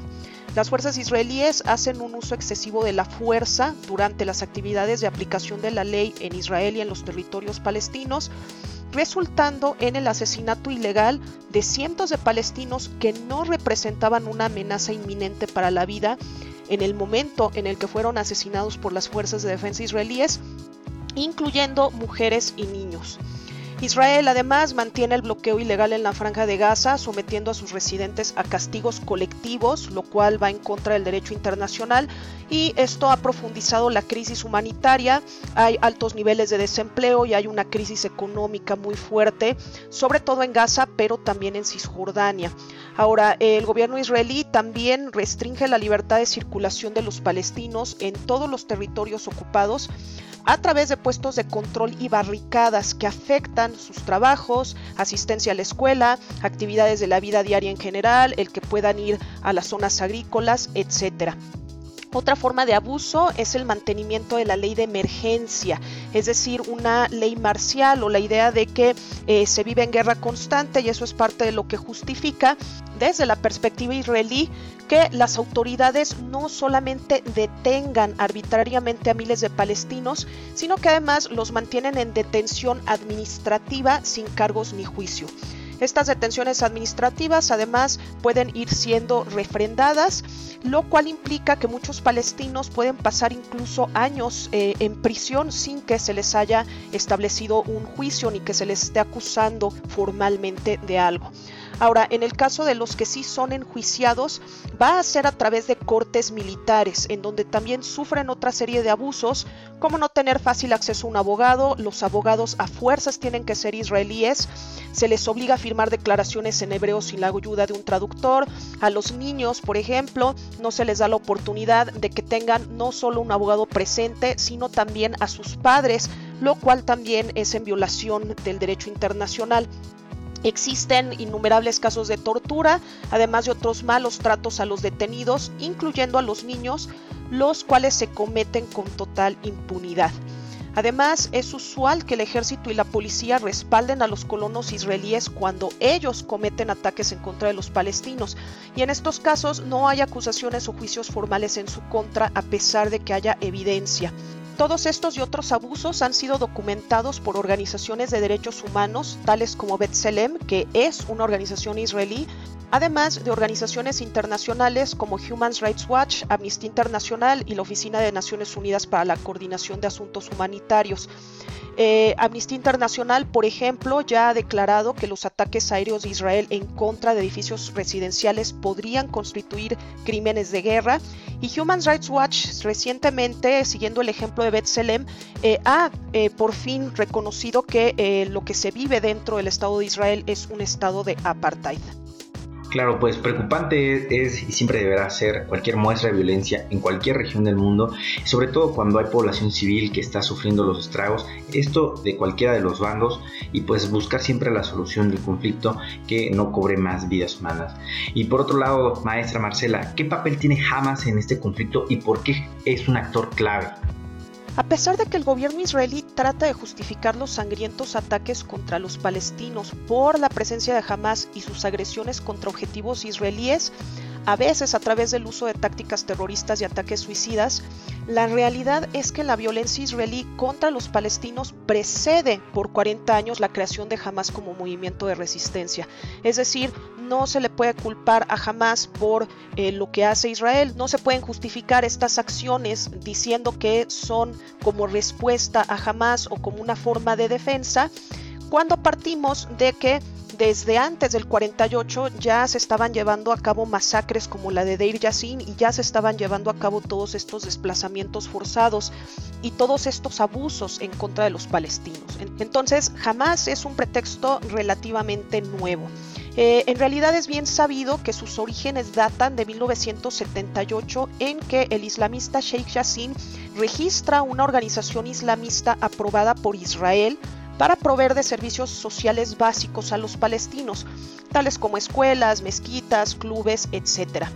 Las fuerzas israelíes hacen un uso excesivo de la fuerza durante las actividades de aplicación de la ley en Israel y en los territorios palestinos, resultando en el asesinato ilegal de cientos de palestinos que no representaban una amenaza inminente para la vida en el momento en el que fueron asesinados por las fuerzas de defensa israelíes, incluyendo mujeres y niños. Israel además mantiene el bloqueo ilegal en la franja de Gaza, sometiendo a sus residentes a castigos colectivos, lo cual va en contra del derecho internacional y esto ha profundizado la crisis humanitaria. Hay altos niveles de desempleo y hay una crisis económica muy fuerte, sobre todo en Gaza, pero también en Cisjordania. Ahora, el gobierno israelí también restringe la libertad de circulación de los palestinos en todos los territorios ocupados a través de puestos de control y barricadas que afectan sus trabajos, asistencia a la escuela, actividades de la vida diaria en general, el que puedan ir a las zonas agrícolas, etcétera. Otra forma de abuso es el mantenimiento de la ley de emergencia, es decir, una ley marcial o la idea de que eh, se vive en guerra constante y eso es parte de lo que justifica desde la perspectiva israelí que las autoridades no solamente detengan arbitrariamente a miles de palestinos, sino que además los mantienen en detención administrativa sin cargos ni juicio. Estas detenciones administrativas además pueden ir siendo refrendadas, lo cual implica que muchos palestinos pueden pasar incluso años eh, en prisión sin que se les haya establecido un juicio ni que se les esté acusando formalmente de algo. Ahora, en el caso de los que sí son enjuiciados, va a ser a través de cortes militares, en donde también sufren otra serie de abusos, como no tener fácil acceso a un abogado, los abogados a fuerzas tienen que ser israelíes, se les obliga a firmar declaraciones en hebreo sin la ayuda de un traductor, a los niños, por ejemplo, no se les da la oportunidad de que tengan no solo un abogado presente, sino también a sus padres, lo cual también es en violación del derecho internacional. Existen innumerables casos de tortura, además de otros malos tratos a los detenidos, incluyendo a los niños, los cuales se cometen con total impunidad. Además, es usual que el ejército y la policía respalden a los colonos israelíes cuando ellos cometen ataques en contra de los palestinos, y en estos casos no hay acusaciones o juicios formales en su contra a pesar de que haya evidencia. Todos estos y otros abusos han sido documentados por organizaciones de derechos humanos, tales como B'Tselem, que es una organización israelí, además de organizaciones internacionales como Human Rights Watch, Amnistía Internacional y la Oficina de Naciones Unidas para la Coordinación de Asuntos Humanitarios. Eh, Amnistía Internacional, por ejemplo, ya ha declarado que los ataques aéreos de Israel en contra de edificios residenciales podrían constituir crímenes de guerra. Y Human Rights Watch recientemente, siguiendo el ejemplo de B'Tselem, eh, ha eh, por fin reconocido que lo que se vive dentro del Estado de Israel es un estado de apartheid. Claro, pues preocupante es, y siempre deberá ser cualquier muestra de violencia en cualquier región del mundo, sobre todo cuando hay población civil que está sufriendo los estragos, esto de cualquiera de los bandos, y pues buscar siempre la solución del conflicto que no cobre más vidas humanas. Y por otro lado, maestra Marcela, ¿qué papel tiene Hamas en este conflicto y por qué es un actor clave? A pesar de que el gobierno israelí trata de justificar los sangrientos ataques contra los palestinos por la presencia de Hamas y sus agresiones contra objetivos israelíes, a veces a través del uso de tácticas terroristas y ataques suicidas, la realidad es que la violencia israelí contra los palestinos precede por 40 años la creación de Hamas como movimiento de resistencia. Es decir, no se le puede culpar a Hamas por eh, lo que hace Israel, no se pueden justificar estas acciones diciendo que son como respuesta a Hamas o como una forma de defensa, cuando partimos de que desde antes del 48 ya se estaban llevando a cabo masacres como la de Deir Yassin y ya se estaban llevando a cabo todos estos desplazamientos forzados y todos estos abusos en contra de los palestinos. Entonces, jamás es un pretexto relativamente nuevo. Eh, en realidad es bien sabido que sus orígenes datan de 1978 en que el islamista Sheikh Yassin registra una organización islamista aprobada por Israel para proveer de servicios sociales básicos a los palestinos, tales como escuelas, mezquitas, clubes, etc.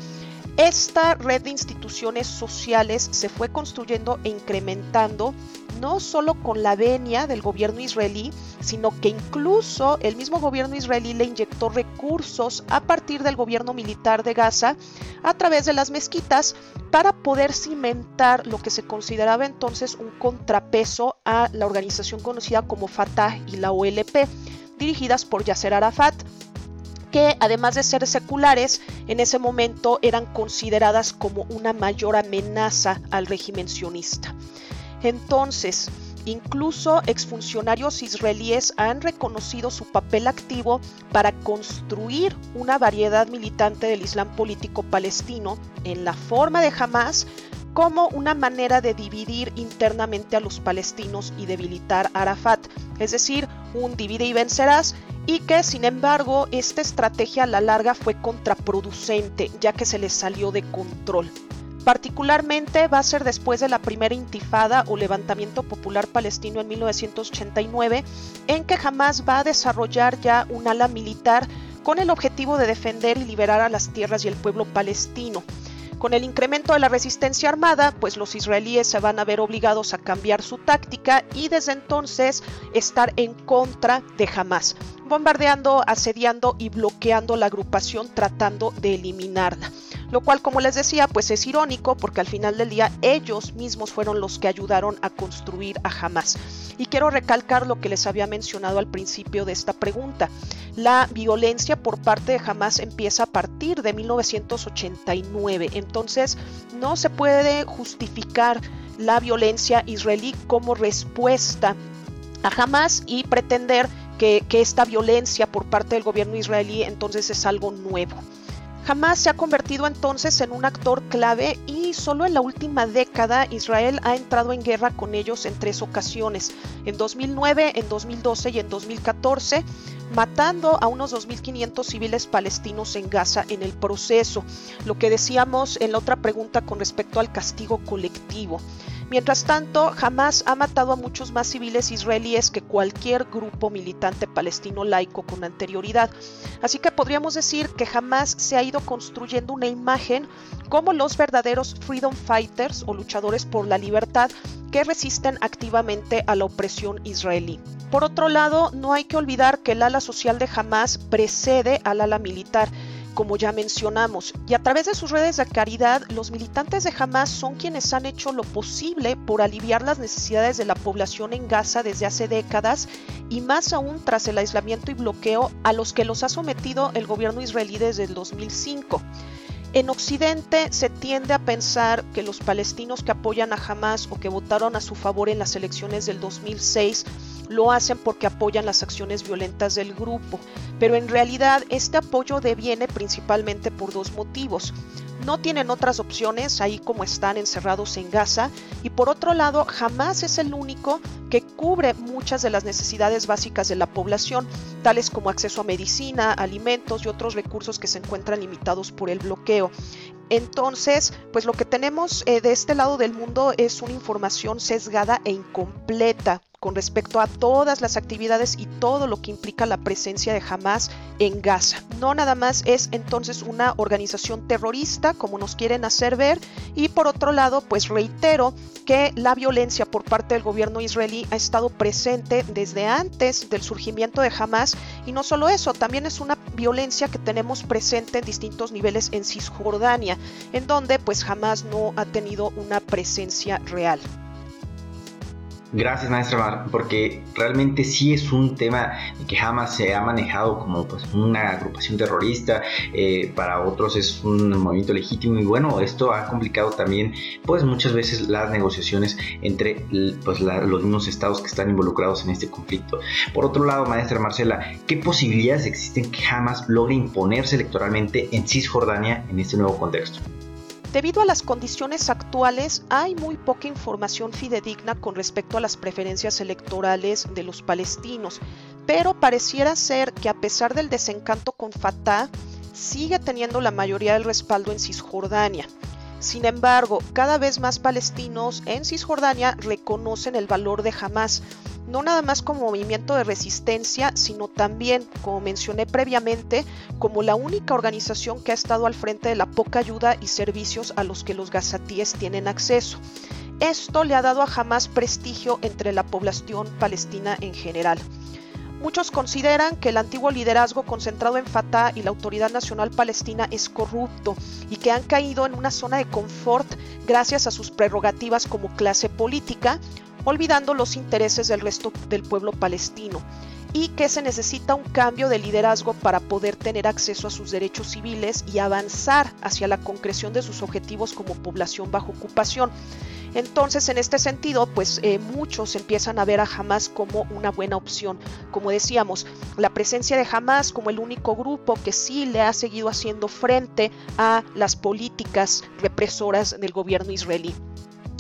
Esta red de instituciones sociales se fue construyendo e incrementando no solo con la venia del gobierno israelí, sino que incluso el mismo gobierno israelí le inyectó recursos a partir del gobierno militar de Gaza a través de las mezquitas para poder cimentar lo que se consideraba entonces un contrapeso a la organización conocida como Fatah y la OLP, dirigidas por Yasser Arafat, que además de ser seculares, en ese momento eran consideradas como una mayor amenaza al régimen sionista. Entonces, incluso exfuncionarios israelíes han reconocido su papel activo para construir una variedad militante del Islam político palestino en la forma de Hamas como una manera de dividir internamente a los palestinos y debilitar a Arafat, es decir, un divide y vencerás, y que sin embargo esta estrategia a la larga fue contraproducente ya que se les salió de control. Particularmente va a ser después de la primera intifada o levantamiento popular palestino en 1989, en que jamás va a desarrollar ya un ala militar con el objetivo de defender y liberar a las tierras y el pueblo palestino. Con el incremento de la resistencia armada, pues los israelíes se van a ver obligados a cambiar su táctica y desde entonces estar en contra de Hamas, bombardeando, asediando y bloqueando la agrupación tratando de eliminarla lo cual como les decía pues es irónico porque al final del día ellos mismos fueron los que ayudaron a construir a Hamas. Y quiero recalcar lo que les había mencionado al principio de esta pregunta. La violencia por parte de Hamas empieza a partir de 1989, entonces no se puede justificar la violencia israelí como respuesta a Hamas y pretender que, esta violencia por parte del gobierno israelí entonces es algo nuevo. Hamas se ha convertido entonces en un actor clave y solo en la última década Israel ha entrado en guerra con ellos en tres ocasiones, en 2009, en 2012 y en 2014, matando a unos 2.500 civiles palestinos en Gaza en el proceso, lo que decíamos en la otra pregunta con respecto al castigo colectivo. Mientras tanto, Hamas ha matado a muchos más civiles israelíes que cualquier grupo militante palestino laico con anterioridad. Así que podríamos decir que Hamas se ha ido construyendo una imagen como los verdaderos freedom fighters o luchadores por la libertad que resisten activamente a la opresión israelí. Por otro lado, no hay que olvidar que el ala social de Hamas precede al ala militar como ya mencionamos, y a través de sus redes de caridad, los militantes de Hamas son quienes han hecho lo posible por aliviar las necesidades de la población en Gaza desde hace décadas y más aún tras el aislamiento y bloqueo a los que los ha sometido el gobierno israelí desde el 2005. En Occidente se tiende a pensar que los palestinos que apoyan a Hamas o que votaron a su favor en las elecciones del 2006 lo hacen porque apoyan las acciones violentas del grupo, pero en realidad este apoyo deviene principalmente por dos motivos. No tienen otras opciones ahí como están encerrados en Gaza y por otro lado jamás es el único que cubre muchas de las necesidades básicas de la población, tales como acceso a medicina, alimentos y otros recursos que se encuentran limitados por el bloqueo. Entonces, pues lo que tenemos eh, de este lado del mundo es una información sesgada e incompleta con respecto a todas las actividades y todo lo que implica la presencia de Hamas en Gaza. No nada más es entonces una organización terrorista como nos quieren hacer ver y por otro lado pues reitero que la violencia por parte del gobierno israelí ha estado presente desde antes del surgimiento de Hamas y no solo eso, también es una violencia que tenemos presente en distintos niveles en Cisjordania, en donde pues Hamas no ha tenido una presencia real. Gracias, maestra Mar, porque realmente sí es un tema que jamás se ha manejado como pues, una agrupación terrorista, eh, para otros es un movimiento legítimo y bueno, esto ha complicado también pues muchas veces las negociaciones entre pues, los mismos estados que están involucrados en este conflicto. Por otro lado, maestra Marcela, ¿qué posibilidades existen que jamás logre imponerse electoralmente en Cisjordania en este nuevo contexto? Debido a las condiciones actuales, hay muy poca información fidedigna con respecto a las preferencias electorales de los palestinos, pero pareciera ser que a pesar del desencanto con Fatah, sigue teniendo la mayoría del respaldo en Cisjordania. Sin embargo, cada vez más palestinos en Cisjordania reconocen el valor de Hamas, no nada más como movimiento de resistencia, sino también, como mencioné previamente, como la única organización que ha estado al frente de la poca ayuda y servicios a los que los gazatíes tienen acceso. Esto le ha dado a Hamas prestigio entre la población palestina en general. Muchos consideran que el antiguo liderazgo concentrado en Fatah y la Autoridad Nacional Palestina es corrupto y que han caído en una zona de confort gracias a sus prerrogativas como clase política, olvidando los intereses del resto del pueblo palestino y que se necesita un cambio de liderazgo para poder tener acceso a sus derechos civiles y avanzar hacia la concreción de sus objetivos como población bajo ocupación. Entonces, en este sentido, pues eh, muchos empiezan a ver a Hamas como una buena opción. Como decíamos, la presencia de Hamas como el único grupo que sí le ha seguido haciendo frente a las políticas represoras del gobierno israelí.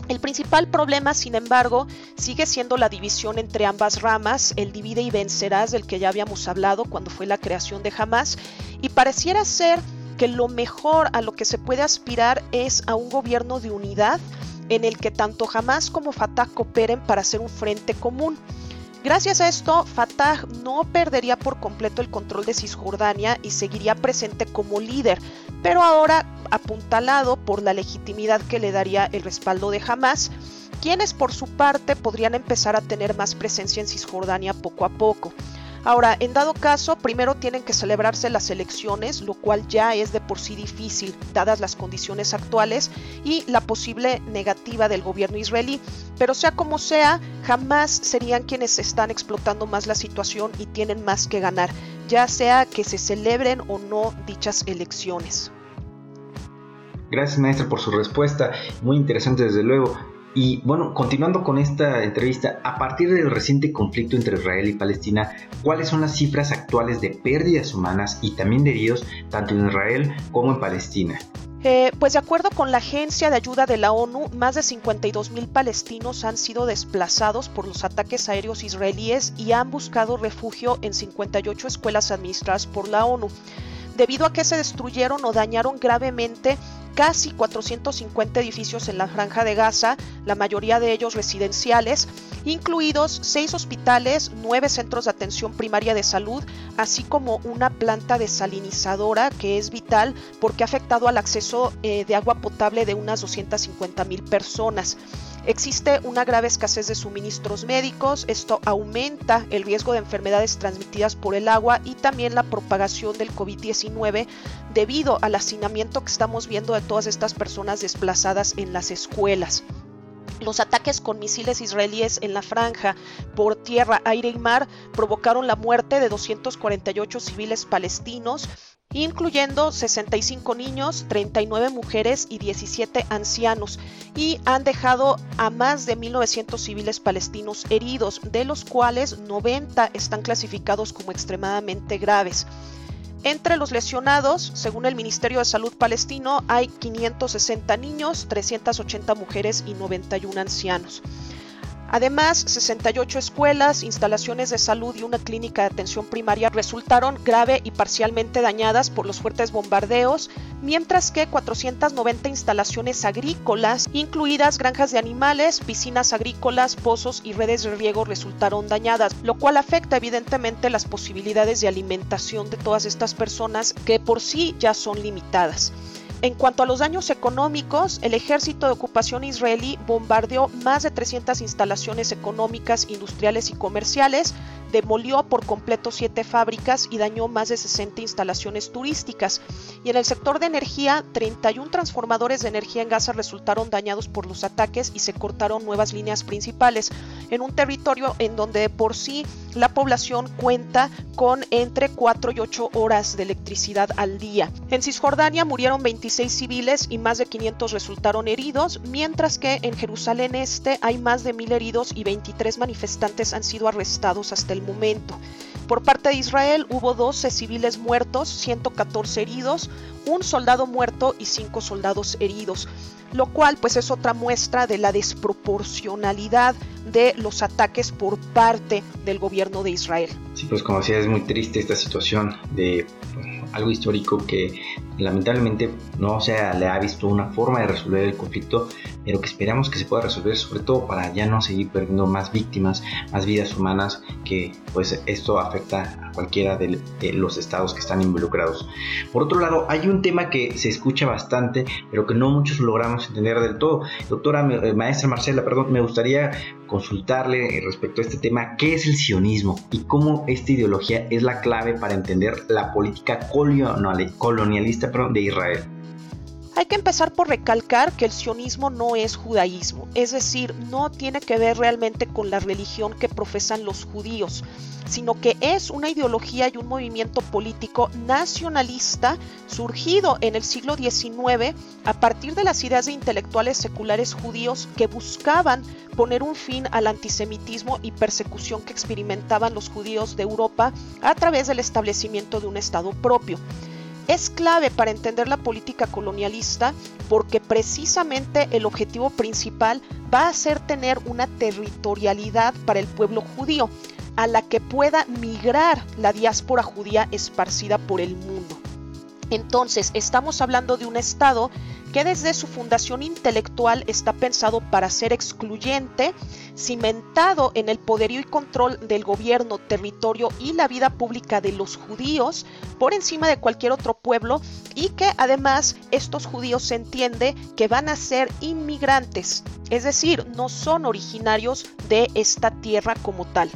El principal problema, sin embargo, sigue siendo la división entre ambas ramas, el divide y vencerás del que ya habíamos hablado cuando fue la creación de Hamas, y pareciera ser que lo mejor a lo que se puede aspirar es a un gobierno de unidad en el que tanto Hamas como Fatah cooperen para hacer un frente común. Gracias a esto, Fatah no perdería por completo el control de Cisjordania y seguiría presente como líder, pero ahora apuntalado por la legitimidad que le daría el respaldo de Hamas, quienes por su parte podrían empezar a tener más presencia en Cisjordania poco a poco. Ahora, en dado caso, primero tienen que celebrarse las elecciones, lo cual ya es de por sí difícil, dadas las condiciones actuales y la posible negativa del gobierno israelí. Pero sea como sea, jamás serían quienes están explotando más la situación y tienen más que ganar, ya sea que se celebren o no dichas elecciones. Gracias maestra por su respuesta, muy interesante desde luego. Y bueno, continuando con esta entrevista, a partir del reciente conflicto entre Israel y Palestina, ¿cuáles son las cifras actuales de pérdidas humanas y también de heridos tanto en Israel como en Palestina? Eh, pues de acuerdo con la Agencia de Ayuda de la ONU, más de 52 mil palestinos han sido desplazados por los ataques aéreos israelíes y han buscado refugio en 58 escuelas administradas por la ONU debido a que se destruyeron o dañaron gravemente casi 450 edificios en la franja de Gaza, la mayoría de ellos residenciales, incluidos seis hospitales, nueve centros de atención primaria de salud, así como una planta desalinizadora que es vital porque ha afectado al acceso eh, de agua potable de unas 250 mil personas. Existe una grave escasez de suministros médicos, esto aumenta el riesgo de enfermedades transmitidas por el agua y también la propagación del COVID-19 debido al hacinamiento que estamos viendo de todas estas personas desplazadas en las escuelas. Los ataques con misiles israelíes en la franja por tierra, aire y mar provocaron la muerte de 248 civiles palestinos incluyendo 65 niños, 39 mujeres y 17 ancianos, y han dejado a más de 1.900 civiles palestinos heridos, de los cuales 90 están clasificados como extremadamente graves. Entre los lesionados, según el Ministerio de Salud palestino, hay 560 niños, 380 mujeres y 91 ancianos. Además, 68 escuelas, instalaciones de salud y una clínica de atención primaria resultaron grave y parcialmente dañadas por los fuertes bombardeos, mientras que 490 instalaciones agrícolas, incluidas granjas de animales, piscinas agrícolas, pozos y redes de riego resultaron dañadas, lo cual afecta evidentemente las posibilidades de alimentación de todas estas personas que por sí ya son limitadas. En cuanto a los daños económicos, el ejército de ocupación israelí bombardeó más de 300 instalaciones económicas, industriales y comerciales, demolió por completo siete fábricas y dañó más de 60 instalaciones turísticas. Y en el sector de energía, 31 transformadores de energía en Gaza resultaron dañados por los ataques y se cortaron nuevas líneas principales en un territorio en donde por sí la población cuenta con entre 4 y 8 horas de electricidad al día. En Cisjordania murieron 26 civiles y más de 500 resultaron heridos, mientras que en Jerusalén Este hay más de 1000 heridos y 23 manifestantes han sido arrestados hasta el momento. Por parte de Israel hubo 12 civiles muertos, 114 heridos, un soldado muerto y 5 soldados heridos, lo cual pues es otra muestra de la desproporcionalidad de los ataques por parte del gobierno de Israel. Sí, pues como decía, es muy triste esta situación de pues, algo histórico que lamentablemente no se le ha visto una forma de resolver el conflicto, pero que esperamos que se pueda resolver, sobre todo para ya no seguir perdiendo más víctimas, más vidas humanas, que pues esto afecta a cualquiera de, los estados que están involucrados. Por otro lado, hay un tema que se escucha bastante, pero que no muchos logramos entender del todo. Doctora, eh, maestra Marcela, perdón, me gustaría consultarle respecto a este tema, ¿qué es el sionismo y cómo esta ideología es la clave para entender la política colonialista de Israel? Hay que empezar por recalcar que el sionismo no es judaísmo, es decir, no tiene que ver realmente con la religión que profesan los judíos, sino que es una ideología y un movimiento político nacionalista surgido en el siglo XIX a partir de las ideas de intelectuales seculares judíos que buscaban poner un fin al antisemitismo y persecución que experimentaban los judíos de Europa a través del establecimiento de un Estado propio es clave para entender la política colonialista porque precisamente el objetivo principal va a ser tener una territorialidad para el pueblo judío, a la que pueda migrar la diáspora judía esparcida por el mundo. Entonces, estamos hablando de un Estado que desde su fundación intelectual está pensado para ser excluyente, cimentado en el poderío y control del gobierno, territorio y la vida pública de los judíos por encima de cualquier otro pueblo y que además estos judíos se entiende que van a ser inmigrantes, es decir, no son originarios de esta tierra como tal.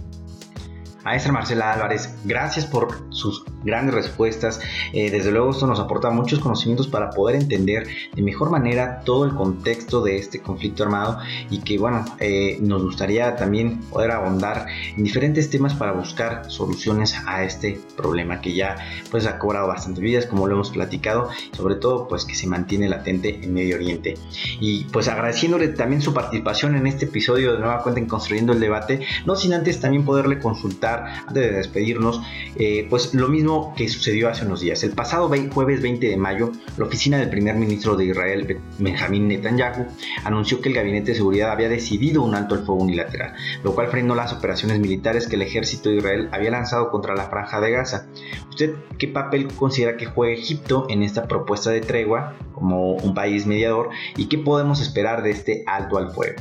Maestra Marcela Álvarez, gracias por sus grandes respuestas. Eh, desde luego esto nos aporta muchos conocimientos para poder entender de mejor manera todo el contexto de este conflicto armado y que bueno, eh, nos gustaría también poder abondar en diferentes temas para buscar soluciones a este problema que ya pues ha cobrado bastantes vidas como lo hemos platicado, sobre todo pues que se mantiene latente en Medio Oriente. Y pues agradeciéndole también su participación en este episodio de Nueva Cuenta en Construyendo el Debate, no sin antes también poderle consultar, antes de despedirnos, eh, pues lo mismo que sucedió hace unos días. El pasado jueves 20 de mayo, la oficina del primer ministro de Israel, Benjamín Netanyahu, anunció que el gabinete de seguridad había decidido un alto al fuego unilateral, lo cual frenó las operaciones militares que el ejército de Israel había lanzado contra la franja de Gaza. ¿Usted qué papel considera que juega Egipto en esta propuesta de tregua como un país mediador y qué podemos esperar de este alto al fuego?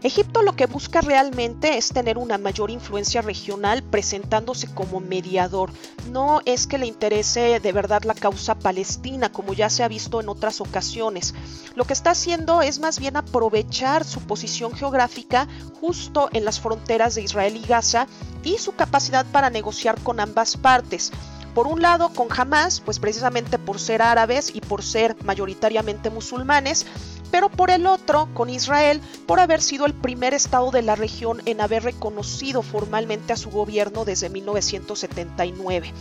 Egipto lo que busca realmente es tener una mayor influencia regional presentándose como mediador. No es que le interese de verdad la causa palestina, como ya se ha visto en otras ocasiones. Lo que está haciendo es más bien aprovechar su posición geográfica justo en las fronteras de Israel y Gaza y su capacidad para negociar con ambas partes. Por un lado, con Hamas, pues precisamente por ser árabes y por ser mayoritariamente musulmanes, pero por el otro, con Israel, por haber sido el primer estado de la región en haber reconocido formalmente a su gobierno desde 1979.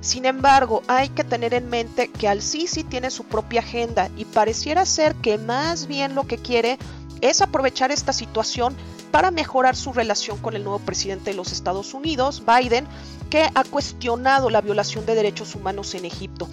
Sin embargo, hay que tener en mente que Al-Sisi tiene su propia agenda y pareciera ser que más bien lo que quiere es aprovechar esta situación para mejorar su relación con el nuevo presidente de los Estados Unidos, Biden, que ha cuestionado la violación de derechos humanos en Egipto.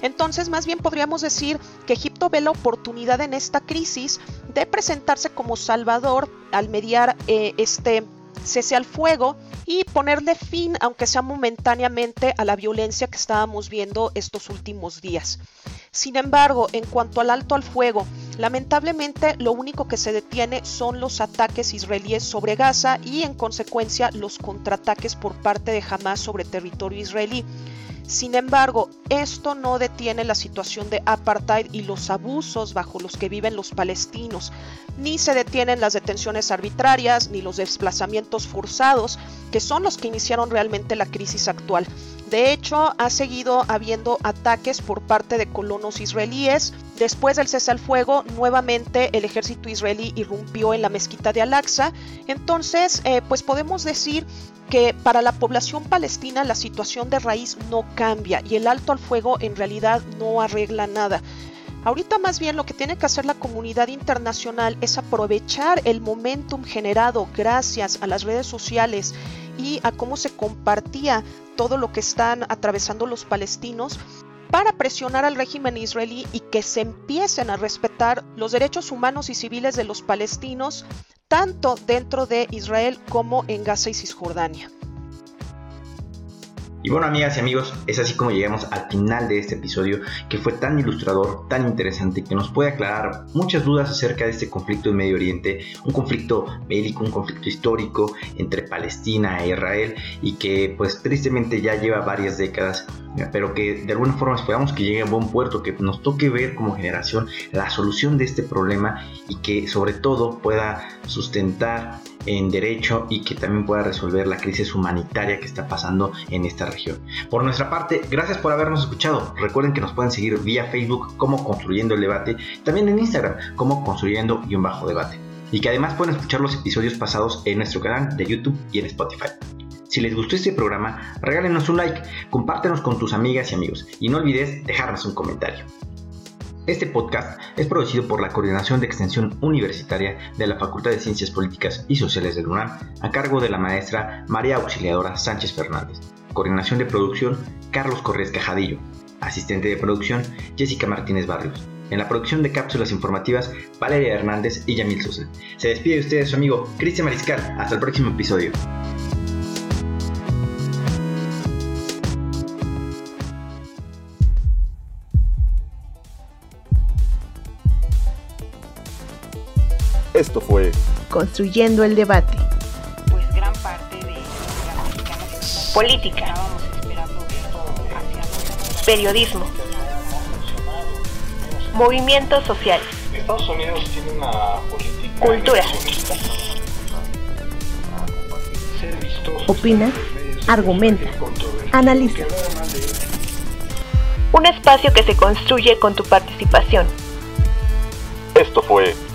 Entonces, más bien podríamos decir que Egipto ve la oportunidad en esta crisis de presentarse como salvador al mediar eh, este cese al fuego y ponerle fin, aunque sea momentáneamente, a la violencia que estábamos viendo estos últimos días. Sin embargo, en cuanto al alto al fuego, lamentablemente lo único que se detiene son los ataques israelíes sobre Gaza y en consecuencia los contraataques por parte de Hamas sobre territorio israelí. Sin embargo, esto no detiene la situación de apartheid y los abusos bajo los que viven los palestinos, ni se detienen las detenciones arbitrarias ni los desplazamientos forzados, que son los que iniciaron realmente la crisis actual. De hecho, ha seguido habiendo ataques por parte de colonos israelíes. Después del cese al fuego, nuevamente el ejército israelí irrumpió en la mezquita de Al-Aqsa. Entonces, eh, pues podemos decir que para la población palestina la situación de raíz no cambia y el alto al fuego en realidad no arregla nada. Ahorita más bien lo que tiene que hacer la comunidad internacional es aprovechar el momentum generado gracias a las redes sociales y a cómo se compartía todo lo que están atravesando los palestinos para presionar al régimen israelí y que se empiecen a respetar los derechos humanos y civiles de los palestinos, tanto dentro de Israel como en Gaza y Cisjordania. Y bueno, amigas y amigos, es así como llegamos al final de este episodio que fue tan ilustrador, tan interesante, que nos puede aclarar muchas dudas acerca de este conflicto en Medio Oriente, un conflicto bélico, un conflicto histórico entre Palestina e Israel y que pues tristemente ya lleva varias décadas pero que de alguna forma esperamos que llegue a buen puerto, que nos toque ver como generación la solución de este problema y que sobre todo pueda sustentar en derecho y que también pueda resolver la crisis humanitaria que está pasando en esta región. Por nuestra parte, gracias por habernos escuchado. Recuerden que nos pueden seguir vía Facebook como Construyendo el Debate, también en Instagram como Construyendo y un Bajo Debate. Y que además pueden escuchar los episodios pasados en nuestro canal de YouTube y en Spotify. Si les gustó este programa, regálenos un like, compártenos con tus amigas y amigos y no olvides dejarnos un comentario. Este podcast es producido por la Coordinación de Extensión Universitaria de la Facultad de Ciencias Políticas y Sociales del UNAM a cargo de la maestra María Auxiliadora Sánchez Fernández. Coordinación de producción Carlos Corrés Cajadillo. Asistente de producción Jessica Martínez Barrios. En la producción de cápsulas informativas Valeria Hernández y Yamil Sosa. Se despide de ustedes su amigo Cristian Mariscal. Hasta el próximo episodio. Esto fue Construyendo el debate. Pues gran parte de política, periodismo, movimientos sociales, Estados Unidos tiene una política Cultura. Opina, argumenta, analiza. Un espacio que se construye con tu participación. Esto fue